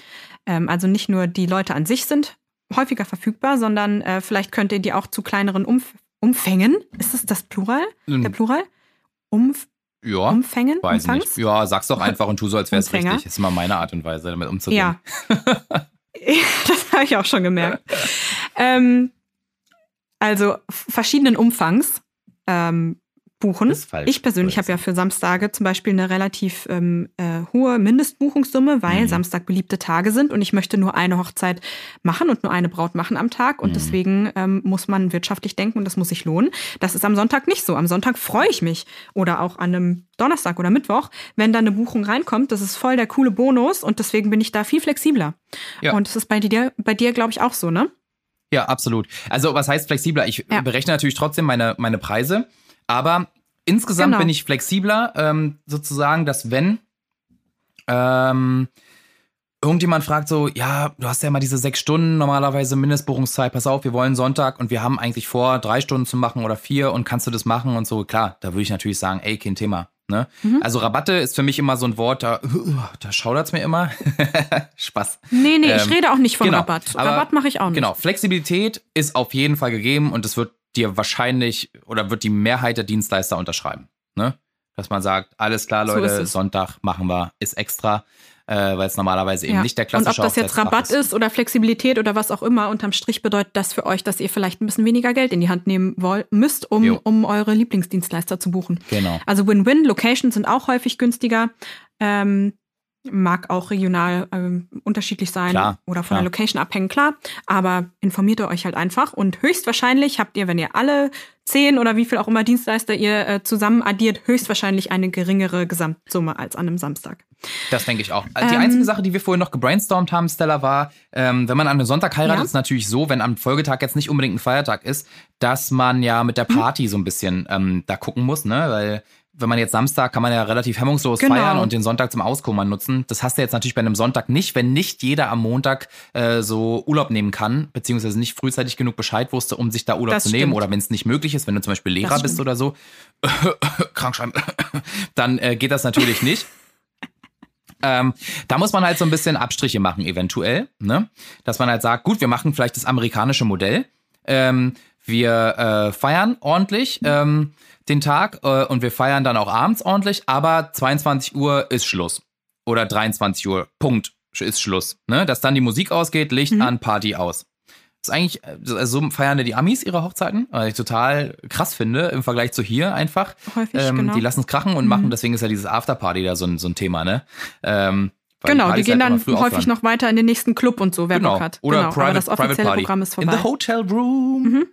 [SPEAKER 1] Ähm, also nicht nur die Leute an sich sind häufiger verfügbar, sondern äh, vielleicht könnt ihr die auch zu kleineren Umf Umfängen, ist das das Plural? Mhm. Der Plural? Umf
[SPEAKER 2] ja,
[SPEAKER 1] Umfängen?
[SPEAKER 2] Weiß Umfangs? nicht. Ja, sag's doch einfach und tu so, als wäre es richtig. Das ist immer meine Art und Weise, damit umzugehen.
[SPEAKER 1] Ja. das habe ich auch schon gemerkt. ähm, also verschiedenen Umfangs ähm, buchen. Ich persönlich habe ja für Samstage zum Beispiel eine relativ ähm, äh, hohe Mindestbuchungssumme, weil mhm. Samstag beliebte Tage sind und ich möchte nur eine Hochzeit machen und nur eine Braut machen am Tag und mhm. deswegen ähm, muss man wirtschaftlich denken und das muss sich lohnen. Das ist am Sonntag nicht so. Am Sonntag freue ich mich oder auch an einem Donnerstag oder Mittwoch, wenn da eine Buchung reinkommt. Das ist voll der coole Bonus und deswegen bin ich da viel flexibler. Ja. Und das ist bei dir, bei dir glaube ich auch so, ne?
[SPEAKER 2] Ja, absolut. Also was heißt flexibler? Ich ja. berechne natürlich trotzdem meine, meine Preise, aber insgesamt genau. bin ich flexibler, ähm, sozusagen, dass wenn ähm, irgendjemand fragt so, ja, du hast ja mal diese sechs Stunden normalerweise Mindestbuchungszeit, pass auf, wir wollen Sonntag und wir haben eigentlich vor, drei Stunden zu machen oder vier und kannst du das machen und so, klar, da würde ich natürlich sagen, ey, kein Thema. Ne? Mhm. Also Rabatte ist für mich immer so ein Wort, da, da schaudert's mir immer. Spaß.
[SPEAKER 1] Nee, nee, ähm, ich rede auch nicht von genau, Rabatt. Rabatt mache ich auch nicht.
[SPEAKER 2] Genau, Flexibilität ist auf jeden Fall gegeben und es wird dir wahrscheinlich oder wird die Mehrheit der Dienstleister unterschreiben. Ne? Dass man sagt, alles klar, Leute, so Sonntag machen wir, ist extra, äh, weil es normalerweise eben ja. nicht der klassische
[SPEAKER 1] Und ob das jetzt Rabatt ist. ist oder Flexibilität oder was auch immer, unterm Strich bedeutet das für euch, dass ihr vielleicht ein bisschen weniger Geld in die Hand nehmen wollt, müsst, um, um eure Lieblingsdienstleister zu buchen.
[SPEAKER 2] Genau.
[SPEAKER 1] Also Win-Win, Locations sind auch häufig günstiger. Ähm, mag auch regional ähm, unterschiedlich sein
[SPEAKER 2] klar,
[SPEAKER 1] oder von
[SPEAKER 2] klar.
[SPEAKER 1] der Location abhängen, klar. Aber informiert ihr euch halt einfach und höchstwahrscheinlich habt ihr, wenn ihr alle zehn oder wie viel auch immer Dienstleister ihr äh, zusammen addiert, höchstwahrscheinlich eine geringere Gesamtsumme als an einem Samstag.
[SPEAKER 2] Das denke ich auch. Die ähm, einzige Sache, die wir vorhin noch gebrainstormt haben, Stella, war, ähm, wenn man an einem Sonntag heiratet, ja. ist natürlich so, wenn am Folgetag jetzt nicht unbedingt ein Feiertag ist, dass man ja mit der mhm. Party hm. so ein bisschen ähm, da gucken muss, ne? Weil wenn man jetzt Samstag kann man ja relativ hemmungslos genau. feiern und den Sonntag zum Auskummern nutzen. Das hast du jetzt natürlich bei einem Sonntag nicht, wenn nicht jeder am Montag äh, so Urlaub nehmen kann, beziehungsweise nicht frühzeitig genug Bescheid wusste, um sich da Urlaub das zu nehmen. Oder wenn es nicht möglich ist, wenn du zum Beispiel Lehrer bist oder so, Krankschreiben, dann äh, geht das natürlich nicht. Ähm, da muss man halt so ein bisschen Abstriche machen, eventuell. Ne? Dass man halt sagt, gut, wir machen vielleicht das amerikanische Modell. Ähm, wir äh, feiern ordentlich ähm, den Tag äh, und wir feiern dann auch abends ordentlich, aber 22 Uhr ist Schluss. Oder 23 Uhr, Punkt, ist Schluss. Ne? Dass dann die Musik ausgeht, Licht mhm. an, Party aus. Das ist eigentlich, also so feiern ja die Amis ihre Hochzeiten, was ich total krass finde im Vergleich zu hier einfach.
[SPEAKER 1] Häufig, ähm, genau.
[SPEAKER 2] Die lassen es krachen und mhm. machen, deswegen ist ja dieses Afterparty da so ein, so ein Thema, ne? Ähm,
[SPEAKER 1] genau, die, die gehen halt dann häufig aufhören. noch weiter in den nächsten Club und so, wer
[SPEAKER 2] genau.
[SPEAKER 1] Bock hat.
[SPEAKER 2] Oder
[SPEAKER 1] genau.
[SPEAKER 2] Private,
[SPEAKER 1] Aber das offizielle Programm ist vorbei.
[SPEAKER 2] In the hotel room. Mhm.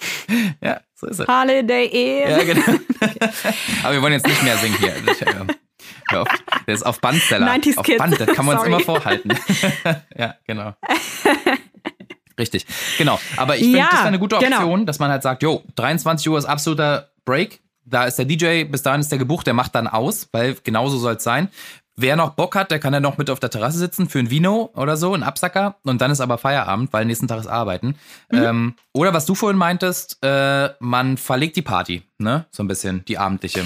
[SPEAKER 2] ja, so ist es.
[SPEAKER 1] Holiday Inn.
[SPEAKER 2] Ja, genau. Aber wir wollen jetzt nicht mehr singen hier. Hör auf. Der ist auf Bandseller.
[SPEAKER 1] 90s
[SPEAKER 2] auf
[SPEAKER 1] Kids.
[SPEAKER 2] Band, das kann man uns immer vorhalten. ja, genau. Richtig, genau. Aber ich finde,
[SPEAKER 1] Ja,
[SPEAKER 2] das ist eine gute
[SPEAKER 1] genau.
[SPEAKER 2] Option, dass man halt sagt, jo, 23 Uhr ist absoluter Break. Da ist der DJ, bis dahin ist der gebucht, der macht dann aus, weil genauso soll es sein. Wer noch Bock hat, der kann ja noch mit auf der Terrasse sitzen für ein Vino oder so, ein Absacker. Und dann ist aber Feierabend, weil nächsten Tag ist Arbeiten.
[SPEAKER 1] Mhm.
[SPEAKER 2] Ähm, oder was du vorhin meintest, äh, man verlegt die Party, ne? So ein bisschen, die abendliche.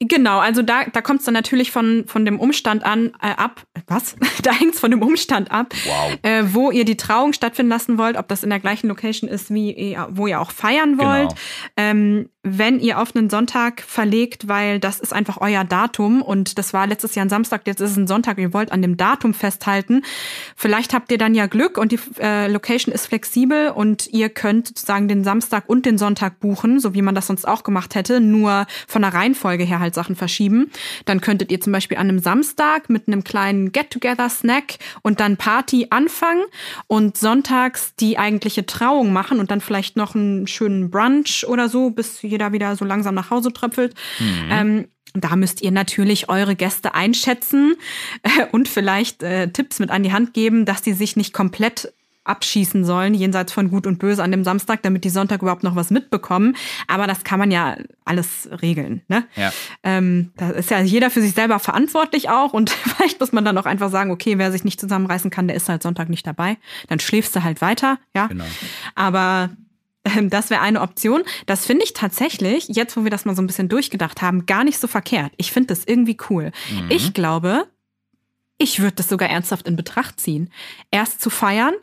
[SPEAKER 1] Genau, also da, da kommt es dann natürlich von, von dem Umstand an äh, ab. Was? Da hängt es von dem Umstand ab,
[SPEAKER 2] Wow.
[SPEAKER 1] äh, wo ihr die Trauung stattfinden lassen wollt, ob das in der gleichen Location ist, wie ihr, wo ihr auch feiern wollt.
[SPEAKER 2] Genau.
[SPEAKER 1] Ähm, wenn ihr auf einen Sonntag verlegt, weil das ist einfach euer Datum und das war letztes Jahr ein Samstag, jetzt ist es ein Sonntag, ihr wollt an dem Datum festhalten. Vielleicht habt ihr dann ja Glück und die äh, Location ist flexibel und ihr könnt sozusagen den Samstag und den Sonntag buchen, so wie man das sonst auch gemacht hätte, nur von der Reihenfolge her halt Sachen verschieben. Dann könntet ihr zum Beispiel an einem Samstag mit einem kleinen Get-Together-Snack und dann Party anfangen und sonntags die eigentliche Trauung machen und dann vielleicht noch einen schönen Brunch oder so, bis jeder wieder so langsam nach Hause tröpfelt. Ähm, da müsst ihr natürlich eure Gäste einschätzen äh, und vielleicht äh, Tipps mit an die Hand geben, dass die sich nicht komplett abschießen sollen, jenseits von Gut und Böse an dem Samstag, damit die Sonntag überhaupt noch was mitbekommen. Aber das kann man ja alles regeln. Ne?
[SPEAKER 2] Ja.
[SPEAKER 1] Ähm, da ist ja jeder für sich selber verantwortlich auch und vielleicht muss man dann auch einfach sagen, okay, wer sich nicht zusammenreißen kann, der ist halt Sonntag nicht dabei. Dann schläfst du halt weiter, ja.
[SPEAKER 2] Genau.
[SPEAKER 1] Aber das wäre eine Option. Das finde ich tatsächlich, jetzt wo wir das mal so ein bisschen durchgedacht haben, gar nicht so verkehrt. Ich finde das irgendwie cool.
[SPEAKER 2] Mhm.
[SPEAKER 1] Ich glaube, ich würde das sogar ernsthaft in Betracht ziehen. Erst zu feiern,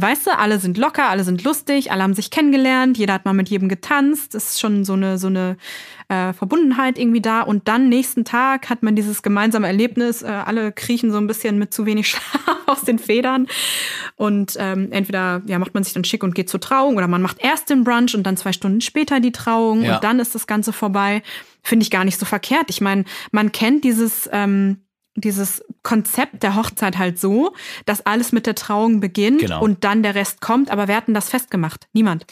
[SPEAKER 1] weißt du, alle sind locker, alle sind lustig, alle haben sich kennengelernt, jeder hat mal mit jedem getanzt, es ist schon so eine, so eine äh, Verbundenheit irgendwie da. Und dann nächsten Tag hat man dieses gemeinsame Erlebnis, äh, alle kriechen so ein bisschen mit zu wenig Schlaf aus den Federn. Und ähm, entweder ja, macht man sich dann schick und geht zur Trauung oder man macht erst den Brunch und dann zwei Stunden später die Trauung
[SPEAKER 2] Ja.
[SPEAKER 1] und dann ist das Ganze vorbei. Finde ich gar nicht so verkehrt. Ich meine, man kennt dieses, ähm, dieses Konzept der Hochzeit halt so, dass alles mit der Trauung beginnt
[SPEAKER 2] Genau.
[SPEAKER 1] und dann der Rest kommt. Aber wer hat denn das festgemacht? Niemand.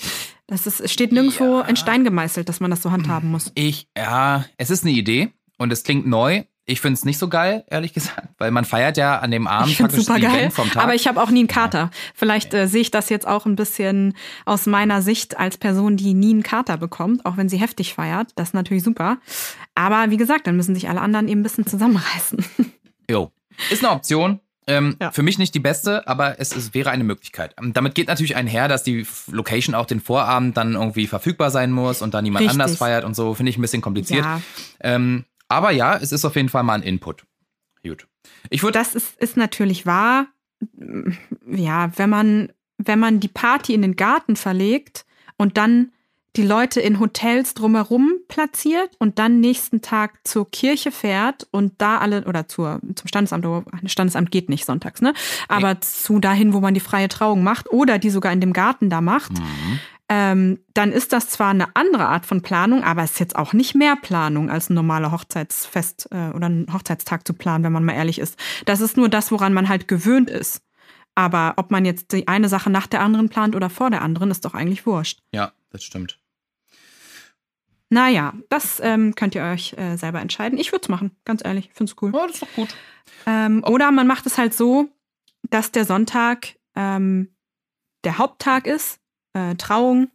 [SPEAKER 1] Das ist, es steht nirgendwo
[SPEAKER 2] Ja.
[SPEAKER 1] in Stein gemeißelt, dass man das so handhaben muss.
[SPEAKER 2] Ich, ja, es ist eine Idee und es klingt neu. Ich finde es nicht so geil, ehrlich gesagt, weil man feiert ja an dem Abend praktisch
[SPEAKER 1] super geil,
[SPEAKER 2] vom Tag.
[SPEAKER 1] aber ich habe auch nie einen Kater. Vielleicht äh, sehe ich das jetzt auch ein bisschen aus meiner Sicht als Person, die nie einen Kater bekommt, auch wenn sie heftig feiert. Das ist natürlich super. Aber wie gesagt, dann müssen sich alle anderen eben ein bisschen zusammenreißen.
[SPEAKER 2] Jo. Ist eine Option. Ähm,
[SPEAKER 1] Ja.
[SPEAKER 2] Für mich nicht die beste, aber es ist, wäre eine Möglichkeit. Ähm, Damit geht natürlich einher, dass die Location auch den Vorabend dann irgendwie verfügbar sein muss und dann jemand
[SPEAKER 1] Richtig.
[SPEAKER 2] anders feiert und so. Finde ich ein bisschen kompliziert.
[SPEAKER 1] Ja,
[SPEAKER 2] Ähm, aber ja, es ist auf jeden Fall mal ein Input. Gut. Ich würde.
[SPEAKER 1] das ist, ist natürlich wahr. Ja, wenn man, wenn man die Party in den Garten verlegt und dann die Leute in Hotels drumherum platziert und dann nächsten Tag zur Kirche fährt und da alle, oder zur, zum Standesamt, Standesamt geht nicht sonntags, ne? Aber zu dahin, wo man die freie Trauung macht oder die sogar in dem Garten da macht,
[SPEAKER 2] Mhm.
[SPEAKER 1] ähm, dann ist das zwar eine andere Art von Planung, aber es ist jetzt auch nicht mehr Planung als ein normaler Hochzeitsfest äh, oder ein Hochzeitstag zu planen, wenn man mal ehrlich ist. Das ist nur das, woran man halt gewöhnt ist. Aber ob man jetzt die eine Sache nach der anderen plant oder vor der anderen, ist doch eigentlich wurscht.
[SPEAKER 2] Ja, das stimmt.
[SPEAKER 1] Naja, das ähm, könnt ihr euch äh, selber entscheiden. Ich würde es machen, ganz ehrlich. Ich finde es cool.
[SPEAKER 2] Ja, das ist doch gut.
[SPEAKER 1] Ähm, oder man macht es halt so, dass der Sonntag ähm, der Haupttag ist, äh, Trauung,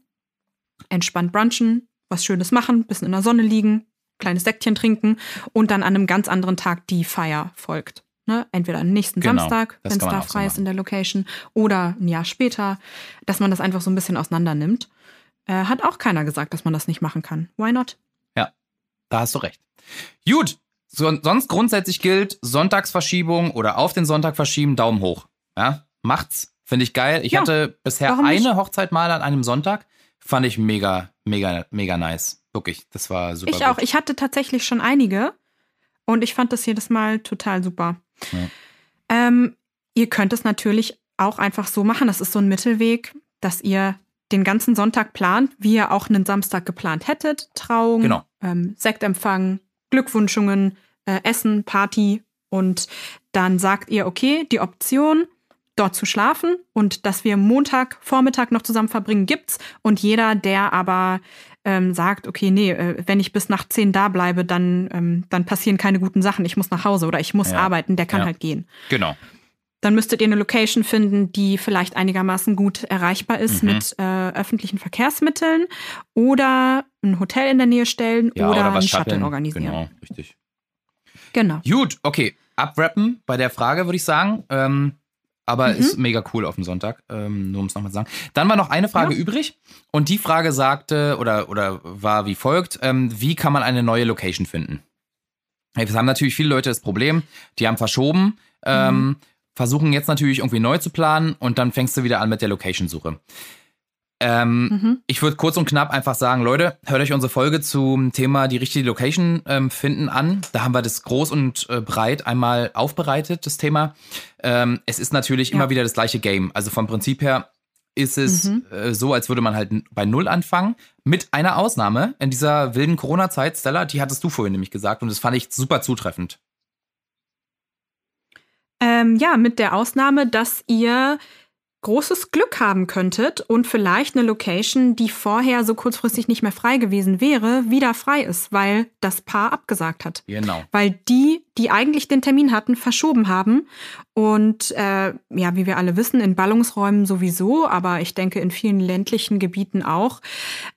[SPEAKER 1] entspannt brunchen, was Schönes machen, bisschen in der Sonne liegen, kleines Säckchen trinken und dann an einem ganz anderen Tag die Feier folgt. Ne? Entweder am nächsten
[SPEAKER 2] Genau,
[SPEAKER 1] Samstag, wenn es da
[SPEAKER 2] auch so
[SPEAKER 1] frei ist in der Location, oder ein Jahr später, dass man das einfach so ein bisschen auseinander nimmt. Äh, hat auch keiner gesagt, dass man das nicht machen kann. Why not?
[SPEAKER 2] Da hast du recht. Gut. So, sonst grundsätzlich gilt, Sonntagsverschiebung oder auf den Sonntag verschieben, Daumen hoch. Ja, macht's. Finde ich geil. Ich
[SPEAKER 1] Ja,
[SPEAKER 2] hatte bisher
[SPEAKER 1] nicht?
[SPEAKER 2] eine Hochzeit mal an einem Sonntag. Fand ich mega, mega, mega nice. Wirklich, das war super.
[SPEAKER 1] Ich auch.
[SPEAKER 2] Gut.
[SPEAKER 1] Ich hatte tatsächlich schon einige und ich fand das jedes Mal total super.
[SPEAKER 2] Ja.
[SPEAKER 1] Ähm, ihr könnt es natürlich auch einfach so machen. Das ist so ein Mittelweg, dass ihr den ganzen Sonntag plant, wie ihr auch einen Samstag geplant hättet. Trauung,
[SPEAKER 2] Genau.
[SPEAKER 1] ähm, Sektempfang, Glückwünschungen, äh, Essen, Party. Und dann sagt ihr, okay, die Option, dort zu schlafen und dass wir Montag, Vormittag noch zusammen verbringen, gibt's. Und jeder, der aber ähm, sagt, okay, nee, äh, wenn ich bis nach 10 da bleibe, dann, ähm, dann passieren keine guten Sachen. Ich muss nach Hause oder ich muss
[SPEAKER 2] Ja.
[SPEAKER 1] arbeiten, der kann
[SPEAKER 2] Ja.
[SPEAKER 1] halt gehen.
[SPEAKER 2] Genau.
[SPEAKER 1] Dann müsstet ihr eine Location finden, die vielleicht einigermaßen gut erreichbar ist
[SPEAKER 2] Mhm.
[SPEAKER 1] mit äh, öffentlichen Verkehrsmitteln oder ein Hotel in der Nähe stellen
[SPEAKER 2] Ja,
[SPEAKER 1] oder,
[SPEAKER 2] oder, was
[SPEAKER 1] einen Shuttle
[SPEAKER 2] shutteln.
[SPEAKER 1] organisieren.
[SPEAKER 2] Genau, richtig.
[SPEAKER 1] Genau.
[SPEAKER 2] Gut, okay. Abrappen bei der Frage, würde ich sagen. Ähm, aber
[SPEAKER 1] Mhm.
[SPEAKER 2] ist mega cool auf dem Sonntag, ähm, nur um es nochmal zu sagen. Dann war noch eine Frage
[SPEAKER 1] Ja.
[SPEAKER 2] übrig und die Frage sagte oder, oder war wie folgt: ähm, Wie kann man eine neue Location finden? Jetzt haben natürlich viele Leute das Problem, die haben verschoben, ähm,
[SPEAKER 1] Mhm.
[SPEAKER 2] Versuchen jetzt natürlich irgendwie neu zu planen und dann fängst du wieder an mit der Location-Suche. Ähm,
[SPEAKER 1] Mhm.
[SPEAKER 2] ich würde kurz und knapp einfach sagen, Leute, hört euch unsere Folge zum Thema die richtige Location ähm, finden an. Da haben wir das groß und äh, breit einmal aufbereitet, das Thema. Ähm, es ist natürlich
[SPEAKER 1] Ja.
[SPEAKER 2] immer wieder das gleiche Game. Also vom Prinzip her ist es
[SPEAKER 1] Mhm.
[SPEAKER 2] äh, so, als würde man halt bei Null anfangen. Mit einer Ausnahme in dieser wilden Corona-Zeit, Stella, die hattest du vorhin nämlich gesagt und das fand ich super zutreffend.
[SPEAKER 1] Ähm, ja, mit der Ausnahme, dass ihr großes Glück haben könntet und vielleicht eine Location, die vorher so kurzfristig nicht mehr frei gewesen wäre, wieder frei ist, weil das Paar abgesagt hat.
[SPEAKER 2] Genau.
[SPEAKER 1] Weil die, die eigentlich den Termin hatten, verschoben haben. Und äh, ja, wie wir alle wissen, in Ballungsräumen sowieso, aber ich denke in vielen ländlichen Gebieten auch,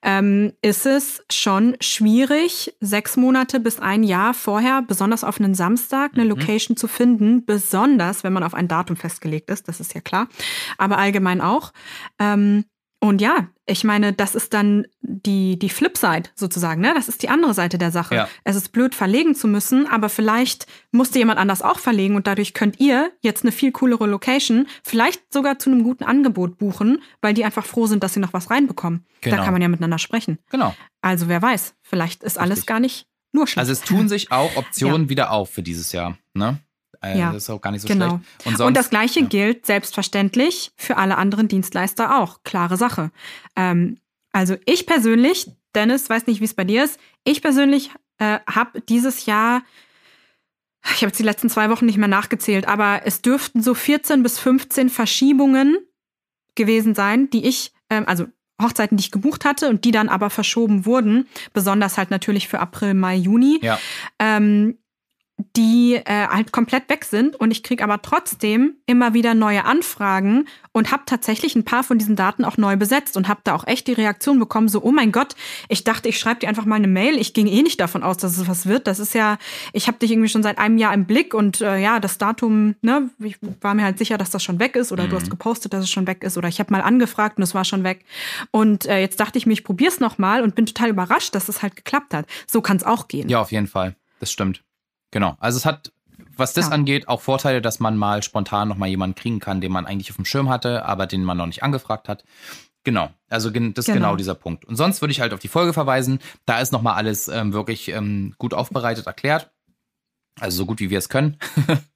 [SPEAKER 1] ähm, ist es schon schwierig, sechs Monate bis ein Jahr vorher, besonders auf einen Samstag, eine
[SPEAKER 2] Mhm.
[SPEAKER 1] Location zu finden, besonders wenn man auf ein Datum festgelegt ist, das ist ja klar, aber allgemein auch. Ähm, und ja, ich meine, das ist dann die, die Flipside sozusagen, ne? Das ist die andere Seite der Sache.
[SPEAKER 2] Ja.
[SPEAKER 1] Es ist blöd, verlegen zu müssen, aber vielleicht musste jemand anders auch verlegen und dadurch könnt ihr jetzt eine viel coolere Location, vielleicht sogar zu einem guten Angebot buchen, weil die einfach froh sind, dass sie noch was reinbekommen.
[SPEAKER 2] Genau.
[SPEAKER 1] Da kann man ja miteinander sprechen.
[SPEAKER 2] Genau.
[SPEAKER 1] Also wer weiß, vielleicht ist alles
[SPEAKER 2] Richtig.
[SPEAKER 1] gar nicht nur schlecht.
[SPEAKER 2] Also es tun sich auch Optionen wieder auf für dieses Jahr. Ne? Äh,
[SPEAKER 1] Ja.
[SPEAKER 2] Das ist auch gar nicht so
[SPEAKER 1] Genau.
[SPEAKER 2] schlecht. Und, sonst,
[SPEAKER 1] Und das Gleiche
[SPEAKER 2] ja.
[SPEAKER 1] gilt selbstverständlich für alle anderen Dienstleister auch. Klare Sache. Ähm, also ich persönlich, Dennis, weiß nicht, wie es bei dir ist, ich persönlich äh, habe dieses Jahr, ich habe jetzt die letzten zwei Wochen nicht mehr nachgezählt, aber es dürften so 14 bis 15 Verschiebungen gewesen sein, die ich, ähm, also Hochzeiten, die ich gebucht hatte und die dann aber verschoben wurden, besonders halt natürlich für April, Mai, Juni
[SPEAKER 2] Ja.
[SPEAKER 1] ähm, die äh, halt komplett weg sind und ich kriege aber trotzdem immer wieder neue Anfragen und habe tatsächlich ein paar von diesen Daten auch neu besetzt und habe da auch echt die Reaktion bekommen, so, oh mein Gott, ich dachte, ich schreibe dir einfach mal eine Mail, ich ging eh nicht davon aus, dass es was wird. Das ist ja, ich habe dich irgendwie schon seit einem Jahr im Blick und äh, ja, das Datum, ne, ich war mir halt sicher, dass das schon weg ist oder du
[SPEAKER 2] Mhm.
[SPEAKER 1] hast gepostet, dass es schon weg ist oder ich habe mal angefragt und es war schon weg. Und äh, jetzt dachte ich mir, ich probier's noch mal und bin total überrascht, dass es halt geklappt hat. So kann es auch gehen.
[SPEAKER 2] Ja, auf jeden Fall. Das stimmt. Genau. Also es hat, was das
[SPEAKER 1] Ja.
[SPEAKER 2] angeht, auch Vorteile, dass man mal spontan nochmal jemanden kriegen kann, den man eigentlich auf dem Schirm hatte, aber den man noch nicht angefragt hat. Genau. Also das ist
[SPEAKER 1] Genau.
[SPEAKER 2] genau dieser Punkt. Und sonst würde ich halt auf die Folge verweisen. Da ist nochmal alles ähm, wirklich ähm, gut aufbereitet erklärt. Also so gut wie wir es können.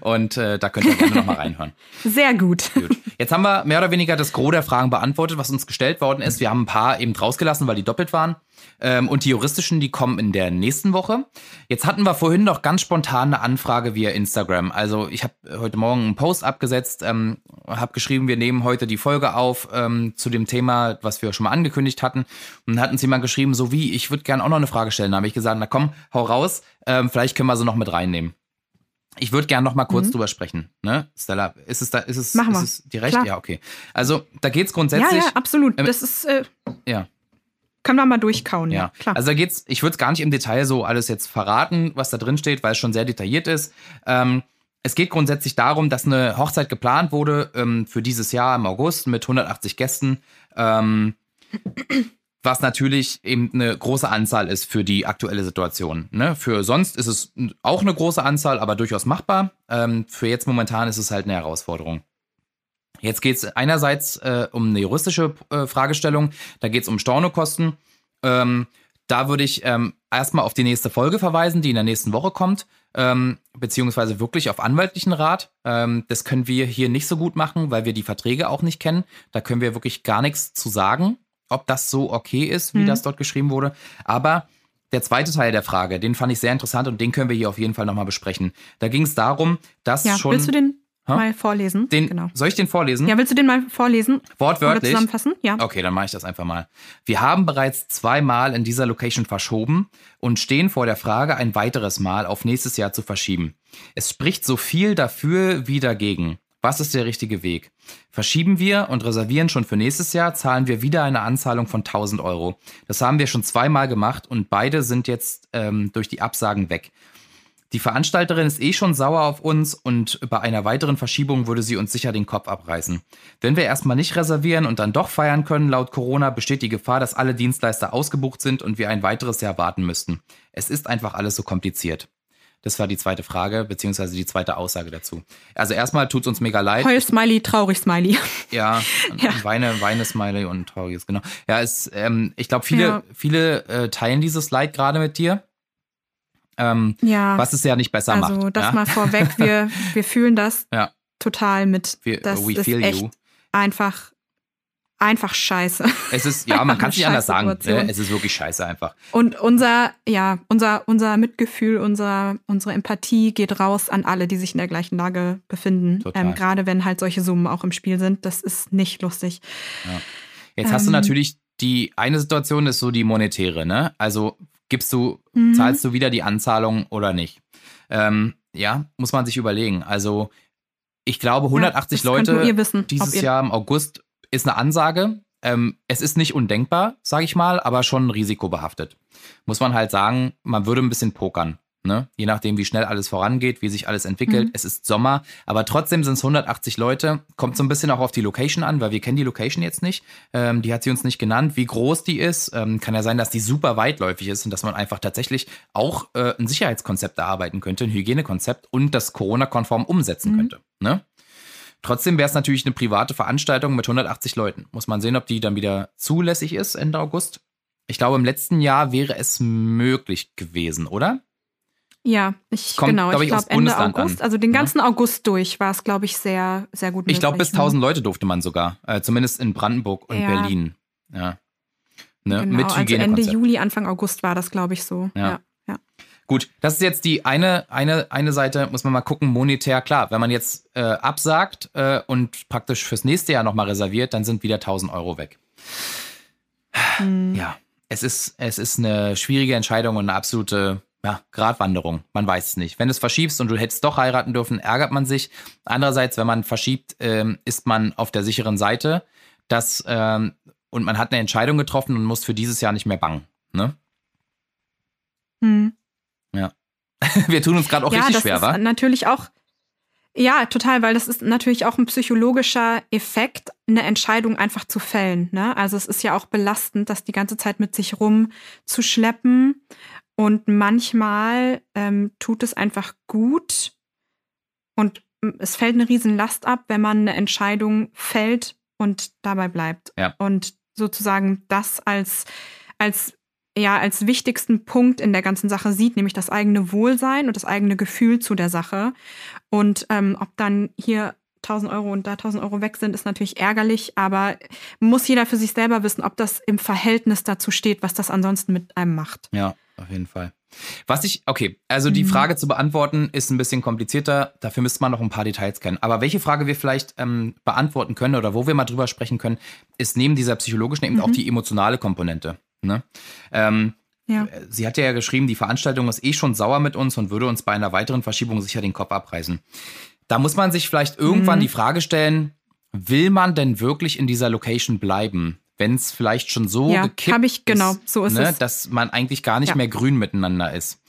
[SPEAKER 2] Und äh, da könnt ihr gerne nochmal reinhören.
[SPEAKER 1] Sehr gut.
[SPEAKER 2] Gut. Jetzt haben wir mehr oder weniger das Gros der Fragen beantwortet, was uns gestellt worden ist. Wir haben ein paar eben rausgelassen, weil die doppelt waren. Ähm, und die juristischen, die kommen in der nächsten Woche. Jetzt hatten wir vorhin noch ganz spontan eine Anfrage via Instagram. Also ich habe heute Morgen einen Post abgesetzt, ähm, habe geschrieben, wir nehmen heute die Folge auf ähm, zu dem Thema, was wir schon mal angekündigt hatten. Und dann hatten sie mal geschrieben, so wie, ich würde gerne auch noch eine Frage stellen. Da habe ich gesagt, na komm, hau raus, ähm, vielleicht können wir sie noch mit reinnehmen. Ich würde gerne noch mal kurz
[SPEAKER 1] Mhm.
[SPEAKER 2] drüber sprechen, ne? Stella, ist es da, ist es,
[SPEAKER 1] Machen
[SPEAKER 2] ist
[SPEAKER 1] wir.
[SPEAKER 2] es die Recht?
[SPEAKER 1] Klar.
[SPEAKER 2] Ja, okay. Also da geht's
[SPEAKER 1] Ja,
[SPEAKER 2] grundsätzlich.
[SPEAKER 1] ja, absolut.
[SPEAKER 2] Ähm,
[SPEAKER 1] Das ist, äh,
[SPEAKER 2] ja.
[SPEAKER 1] können wir mal durchkauen. Ja,
[SPEAKER 2] Ja,
[SPEAKER 1] klar.
[SPEAKER 2] also da geht's, ich würde es gar nicht im Detail so alles jetzt verraten, was da drin steht, weil es schon sehr detailliert ist. Ähm, es geht grundsätzlich darum, dass eine Hochzeit geplant wurde ähm, für dieses Jahr im August mit 180 Gästen. Ähm, was natürlich eben eine große Anzahl ist für die aktuelle Situation. Ne? Für sonst ist es auch eine große Anzahl, aber durchaus machbar. Ähm, für jetzt momentan ist es halt eine Herausforderung. Jetzt geht es einerseits äh, um eine juristische äh, Fragestellung, da geht es um Stornokosten. Ähm, da würde ich ähm, erstmal auf die nächste Folge verweisen, die in der nächsten Woche kommt, ähm, beziehungsweise wirklich auf anwaltlichen Rat. Ähm, das können wir hier nicht so gut machen, weil wir die Verträge auch nicht kennen. Da können wir wirklich gar nichts zu sagen ob das so okay ist, wie mhm. das dort geschrieben wurde. Aber der zweite Teil der Frage, den fand ich sehr interessant und den können wir hier auf jeden Fall nochmal besprechen. Da ging es darum, dass
[SPEAKER 1] ja,
[SPEAKER 2] schon.
[SPEAKER 1] Willst du den ha? mal vorlesen?
[SPEAKER 2] Den, genau. Soll ich den vorlesen?
[SPEAKER 1] Ja, willst du den mal vorlesen?
[SPEAKER 2] Wortwörtlich.
[SPEAKER 1] Oder zusammenfassen? Ja.
[SPEAKER 2] Okay, dann mache ich das einfach mal. Wir haben bereits zweimal in dieser Location verschoben und stehen vor der Frage, ein weiteres Mal auf nächstes Jahr zu verschieben. Es spricht so viel dafür wie dagegen. Was ist der richtige Weg? Verschieben wir und reservieren schon für nächstes Jahr, zahlen wir wieder eine Anzahlung von 1000 Euro. Das haben wir schon zweimal gemacht und beide sind jetzt ähm, durch die Absagen weg. Die Veranstalterin ist eh schon sauer auf uns und bei einer weiteren Verschiebung würde sie uns sicher den Kopf abreißen. Wenn wir erstmal nicht reservieren und dann doch feiern können, laut Corona besteht die Gefahr, dass alle Dienstleister ausgebucht sind und wir ein weiteres Jahr warten müssten. Es ist einfach alles so kompliziert. Das war die zweite Frage, beziehungsweise die zweite Aussage dazu. Also erstmal tut es uns mega leid.
[SPEAKER 1] Heul-Smiley, traurig-Smiley.
[SPEAKER 2] Ja, ja. Weine, Weine-Smiley und trauriges, genau. Ja, es, ähm, ich glaube, viele, ja. viele äh, teilen dieses Leid gerade mit dir. Ähm, ja. Was es ja nicht besser
[SPEAKER 1] also,
[SPEAKER 2] macht.
[SPEAKER 1] Also das
[SPEAKER 2] ja?
[SPEAKER 1] mal vorweg, wir, wir fühlen das
[SPEAKER 2] ja.
[SPEAKER 1] total mit.
[SPEAKER 2] Wir,
[SPEAKER 1] das
[SPEAKER 2] we
[SPEAKER 1] ist
[SPEAKER 2] feel
[SPEAKER 1] echt
[SPEAKER 2] you.
[SPEAKER 1] einfach einfach scheiße.
[SPEAKER 2] Es ist, ja, man kann es nicht anders sagen. Ne? Es ist wirklich scheiße einfach.
[SPEAKER 1] Und unser, ja, unser, unser Mitgefühl, unser, unsere Empathie geht raus an alle, die sich in der gleichen Lage befinden. Ähm, Gerade wenn halt solche Summen auch im Spiel sind. Das ist nicht lustig.
[SPEAKER 2] Ja. Jetzt ähm, hast du ähm, natürlich die eine Situation ist so die monetäre, ne? Also gibst du, mhm. zahlst du wieder die Anzahlung oder nicht? Ähm, ja, muss man sich überlegen. Also ich glaube, 180 ja, Leute
[SPEAKER 1] wissen,
[SPEAKER 2] dieses Jahr im August ist eine Ansage. Ähm, es ist nicht undenkbar, sage ich mal, aber schon risikobehaftet. Muss man halt sagen, man würde ein bisschen pokern. Ne? Je nachdem, wie schnell alles vorangeht, wie sich alles entwickelt. Mhm. Es ist Sommer, aber trotzdem sind es 180 Leute. Kommt so ein bisschen auch auf die Location an, weil wir kennen die Location jetzt nicht. Ähm, die hat sie uns nicht genannt. Wie groß die ist, ähm, kann ja sein, dass die super weitläufig ist und dass man einfach tatsächlich auch äh, ein Sicherheitskonzept erarbeiten könnte, ein Hygienekonzept und das Corona-konform umsetzen mhm. könnte. Ne? Trotzdem wäre es natürlich eine private Veranstaltung mit 180 Leuten. Muss man sehen, ob die dann wieder zulässig ist Ende August. Ich glaube, im letzten Jahr wäre es möglich gewesen, oder?
[SPEAKER 1] Ja, ich Kommt, genau. Glaub ich, ich glaube Ende August, an. also den ganzen ja. August durch war es, glaube ich, sehr, sehr gut.
[SPEAKER 2] Möglich, ich glaube, bis 1000 ne? Leute durfte man sogar, äh, zumindest in Brandenburg und ja. Berlin. Ja.
[SPEAKER 1] Ne? Genau, Mit also Ende Juli, Anfang August war das, glaube ich, so. Ja. ja.
[SPEAKER 2] Gut, das ist jetzt die eine, eine, eine Seite, muss man mal gucken, monetär, klar. Wenn man jetzt äh, absagt äh, und praktisch fürs nächste Jahr nochmal reserviert, dann sind wieder 1000 Euro weg. Hm. Ja, es ist, es ist eine schwierige Entscheidung und eine absolute ja, Gratwanderung. Man weiß es nicht. Wenn du es verschiebst und du hättest doch heiraten dürfen, ärgert man sich. Andererseits, wenn man verschiebt, ähm, ist man auf der sicheren Seite. dass, ähm, und man hat eine Entscheidung getroffen und muss für dieses Jahr nicht mehr bangen. Ne? Hm. Wir tun uns gerade auch ja, richtig schwer, wa?
[SPEAKER 1] Natürlich auch. Ja, total, weil das ist natürlich auch ein psychologischer Effekt, eine Entscheidung einfach zu fällen. Ne? Also es ist ja auch belastend, das die ganze Zeit mit sich rumzuschleppen. Und manchmal ähm, tut es einfach gut und es fällt eine Riesenlast ab, wenn man eine Entscheidung fällt und dabei bleibt.
[SPEAKER 2] Ja.
[SPEAKER 1] Und sozusagen das als, als ja als wichtigsten Punkt in der ganzen Sache sieht, nämlich das eigene Wohlsein und das eigene Gefühl zu der Sache. Und ähm, ob dann hier 1000 Euro und da 1000 Euro weg sind, ist natürlich ärgerlich, aber muss jeder für sich selber wissen, ob das im Verhältnis dazu steht, was das ansonsten mit einem macht.
[SPEAKER 2] Ja, auf jeden Fall. Was ich, okay, also die mhm. Frage zu beantworten ist ein bisschen komplizierter. Dafür müsste man noch ein paar Details kennen. Aber welche Frage wir vielleicht ähm, beantworten können oder wo wir mal drüber sprechen können, ist neben dieser psychologischen eben mhm. auch die emotionale Komponente. Ne? Ähm, ja. Sie hat ja geschrieben, die Veranstaltung ist eh schon sauer mit uns und würde uns bei einer weiteren Verschiebung sicher den Kopf abreißen. Da muss man sich vielleicht irgendwann mhm. die Frage stellen, will man denn wirklich in dieser Location bleiben? Wenn es vielleicht schon so ja, gekippt
[SPEAKER 1] ich, genau, so ist,
[SPEAKER 2] ne, dass man eigentlich gar nicht ja. mehr grün miteinander ist.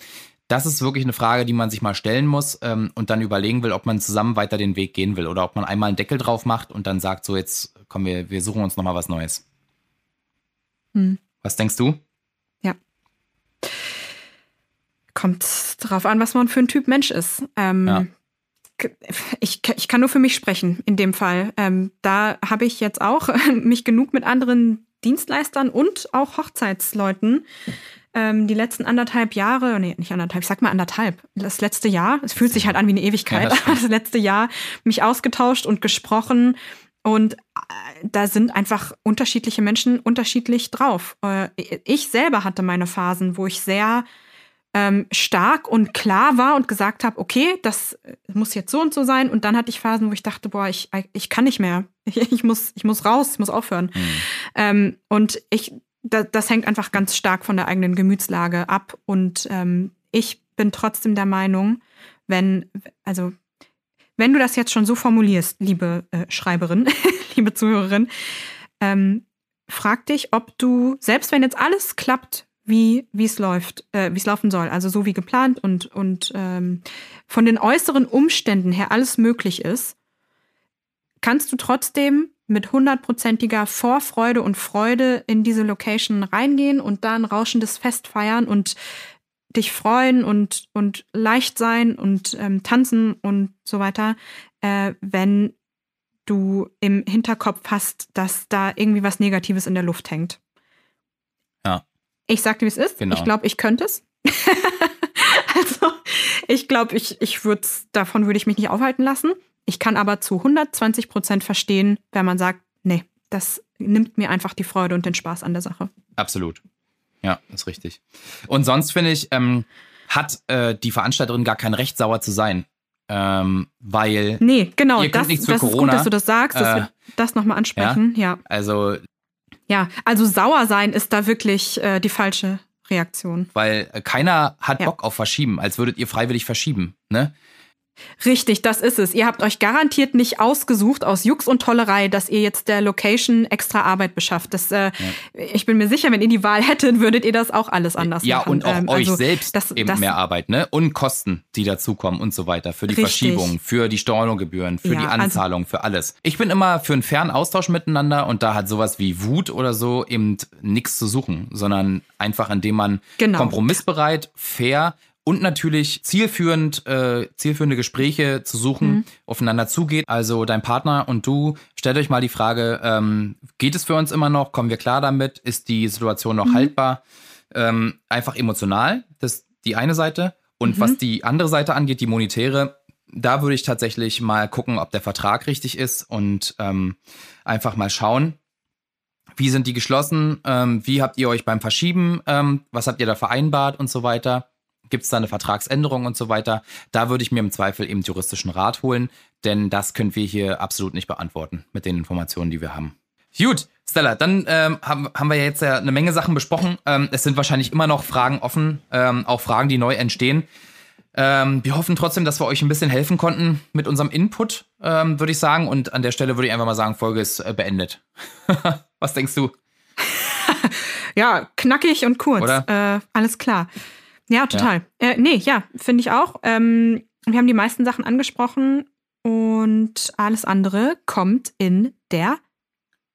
[SPEAKER 2] Das ist wirklich eine Frage, die man sich mal stellen muss ähm, und dann überlegen will, ob man zusammen weiter den Weg gehen will oder ob man einmal einen Deckel drauf macht und dann sagt, so jetzt kommen wir, wir suchen uns nochmal was Neues.
[SPEAKER 1] Hm.
[SPEAKER 2] Was denkst du?
[SPEAKER 1] Ja. Kommt drauf an, was man für ein Typ Mensch ist. Ähm, ja. ich, ich kann nur für mich sprechen in dem Fall. Ähm, da habe ich jetzt auch mich genug mit anderen Dienstleistern und auch Hochzeitsleuten ähm, die letzten anderthalb Jahre, nee, nicht anderthalb, ich sag mal anderthalb, das letzte Jahr, es fühlt sich halt an wie eine Ewigkeit, ja, das, das letzte Jahr mich ausgetauscht und gesprochen und äh, da sind einfach unterschiedliche Menschen unterschiedlich drauf. Äh, ich selber hatte meine Phasen, wo ich sehr ähm, stark und klar war und gesagt habe, okay, das muss jetzt so und so sein. Und dann hatte ich Phasen, wo ich dachte, boah, ich, ich kann nicht mehr. Ich, ich muss, ich muss raus, ich muss aufhören. Mhm. Ähm, und ich, da, das hängt einfach ganz stark von der eigenen Gemütslage ab. Und ähm, ich bin trotzdem der Meinung, wenn, also wenn du das jetzt schon so formulierst, liebe äh, Schreiberin, liebe Zuhörerin, ähm, frag dich, ob du, selbst wenn jetzt alles klappt, wie es läuft, äh, wie es laufen soll, also so wie geplant und und ähm, von den äußeren Umständen her alles möglich ist, kannst du trotzdem mit hundertprozentiger Vorfreude und Freude in diese Location reingehen und da ein rauschendes Fest feiern und dich freuen und, und leicht sein und ähm, tanzen und so weiter, äh, wenn du im Hinterkopf hast, dass da irgendwie was Negatives in der Luft hängt.
[SPEAKER 2] Ja.
[SPEAKER 1] Ich sagte, wie es ist. Genau. Ich glaube, ich könnte es. also, ich glaube, ich, ich würde davon würde ich mich nicht aufhalten lassen. Ich kann aber zu 120 Prozent verstehen, wenn man sagt, nee, das nimmt mir einfach die Freude und den Spaß an der Sache.
[SPEAKER 2] Absolut. Ja, ist richtig. Und sonst finde ich, ähm, hat äh, die Veranstalterin gar kein Recht, sauer zu sein. Ähm, weil.
[SPEAKER 1] Nee, genau. Ihr das, nichts für das Corona. ist gut, dass du das sagst, dass äh, wir das nochmal ansprechen. Ja, ja.
[SPEAKER 2] Also.
[SPEAKER 1] Ja, also sauer sein ist da wirklich äh, die falsche Reaktion.
[SPEAKER 2] Weil äh, keiner hat ja. Bock auf Verschieben, als würdet ihr freiwillig verschieben. Ne?
[SPEAKER 1] Richtig, das ist es. Ihr habt euch garantiert nicht ausgesucht aus Jux und Tollerei, dass ihr jetzt der Location extra Arbeit beschafft. Das, äh, ja. Ich bin mir sicher, wenn ihr die Wahl hättet, würdet ihr das auch alles anders
[SPEAKER 2] ja,
[SPEAKER 1] machen.
[SPEAKER 2] Ja, und auch ähm, euch also, selbst das, eben das, mehr Arbeit, ne? Und Kosten, die dazukommen und so weiter. Für die richtig. Verschiebung, für die Stornogebühren, für ja, die also Anzahlung, also, für alles. Ich bin immer für einen fairen Austausch miteinander und da hat sowas wie Wut oder so eben nichts zu suchen, sondern einfach indem man genau. kompromissbereit, fair und natürlich zielführend, äh, zielführende Gespräche zu suchen, mhm. aufeinander zugeht. Also dein Partner und du, stellt euch mal die Frage, ähm, geht es für uns immer noch? Kommen wir klar damit? Ist die Situation noch mhm. haltbar? Ähm, einfach emotional, das ist die eine Seite. Und mhm. was die andere Seite angeht, die monetäre, da würde ich tatsächlich mal gucken, ob der Vertrag richtig ist und ähm, einfach mal schauen, wie sind die geschlossen, ähm, wie habt ihr euch beim Verschieben, ähm, was habt ihr da vereinbart und so weiter. Gibt es da eine Vertragsänderung und so weiter? Da würde ich mir im Zweifel eben juristischen Rat holen, denn das können wir hier absolut nicht beantworten mit den Informationen, die wir haben. Gut, Stella, dann ähm, haben, haben wir jetzt ja eine Menge Sachen besprochen. Ähm, es sind wahrscheinlich immer noch Fragen offen, ähm, auch Fragen, die neu entstehen. Ähm, wir hoffen trotzdem, dass wir euch ein bisschen helfen konnten mit unserem Input, ähm, würde ich sagen. Und an der Stelle würde ich einfach mal sagen, Folge ist äh, beendet. Was denkst du?
[SPEAKER 1] ja, knackig und kurz. Oder? Äh, alles klar. Ja, total. Ja. Äh, nee, ja, finde ich auch. Ähm, wir haben die meisten Sachen angesprochen und alles andere kommt in der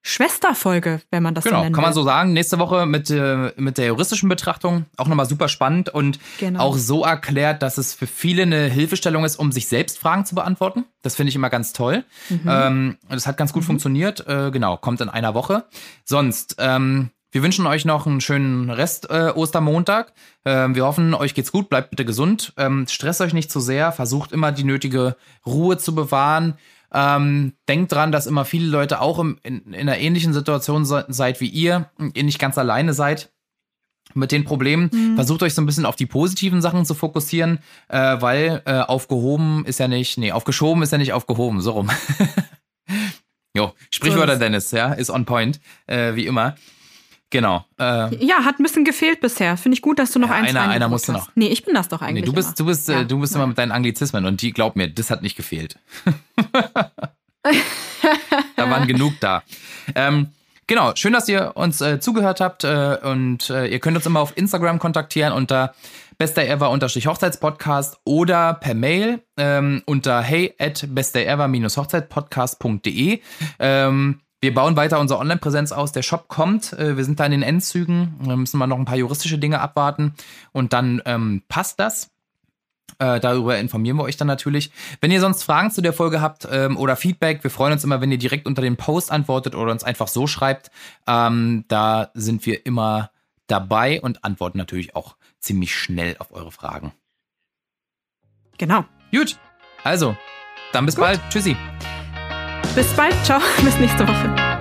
[SPEAKER 1] Schwesterfolge, wenn man das
[SPEAKER 2] genau,
[SPEAKER 1] so nennt.
[SPEAKER 2] Genau, kann man so sagen. Nächste Woche mit, äh, mit der juristischen Betrachtung auch nochmal super spannend und genau. auch so erklärt, dass es für viele eine Hilfestellung ist, um sich selbst Fragen zu beantworten. Das finde ich immer ganz toll. Mhm. Ähm, das hat ganz gut mhm. funktioniert. Äh, genau, kommt in einer Woche. Sonst, ähm, wir wünschen euch noch einen schönen Rest äh, Ostermontag. Ähm, wir hoffen, euch geht's gut, bleibt bitte gesund. Ähm, stresst euch nicht zu sehr, versucht immer die nötige Ruhe zu bewahren. Ähm, denkt dran, dass immer viele Leute auch im, in, in einer ähnlichen Situation se seid wie ihr, ihr nicht ganz alleine seid mit den Problemen. Mhm. Versucht euch so ein bisschen auf die positiven Sachen zu fokussieren, äh, weil äh, aufgehoben ist ja nicht, nee, aufgeschoben ist ja nicht aufgehoben, so rum. jo, Sprichwörter Dennis, ja, ist on point, äh, wie immer. Genau.
[SPEAKER 1] Äh, ja, hat ein bisschen gefehlt bisher. Finde ich gut, dass du noch ja, eins
[SPEAKER 2] Einer, einer musste noch.
[SPEAKER 1] Nee, ich bin das doch eigentlich.
[SPEAKER 2] Nee, du bist, immer. du bist, äh, ja. du bist immer mit deinen Anglizismen und die, glaub mir, das hat nicht gefehlt. da waren genug da. Ähm, genau, schön, dass ihr uns äh, zugehört habt äh, und äh, ihr könnt uns immer auf Instagram kontaktieren unter besterever-hochzeitspodcast oder per Mail ähm, unter hey at besterever-hochzeitpodcast.de. Ähm, wir bauen weiter unsere Online-Präsenz aus. Der Shop kommt. Äh, wir sind da in den Endzügen. Da müssen wir noch ein paar juristische Dinge abwarten. Und dann ähm, passt das. Äh, darüber informieren wir euch dann natürlich. Wenn ihr sonst Fragen zu der Folge habt ähm, oder Feedback, wir freuen uns immer, wenn ihr direkt unter den Post antwortet oder uns einfach so schreibt. Ähm, da sind wir immer dabei und antworten natürlich auch ziemlich schnell auf eure Fragen.
[SPEAKER 1] Genau.
[SPEAKER 2] Gut, also, dann bis Gut. bald. Tschüssi.
[SPEAKER 1] Bis bald. Ciao. Bis nächste Woche.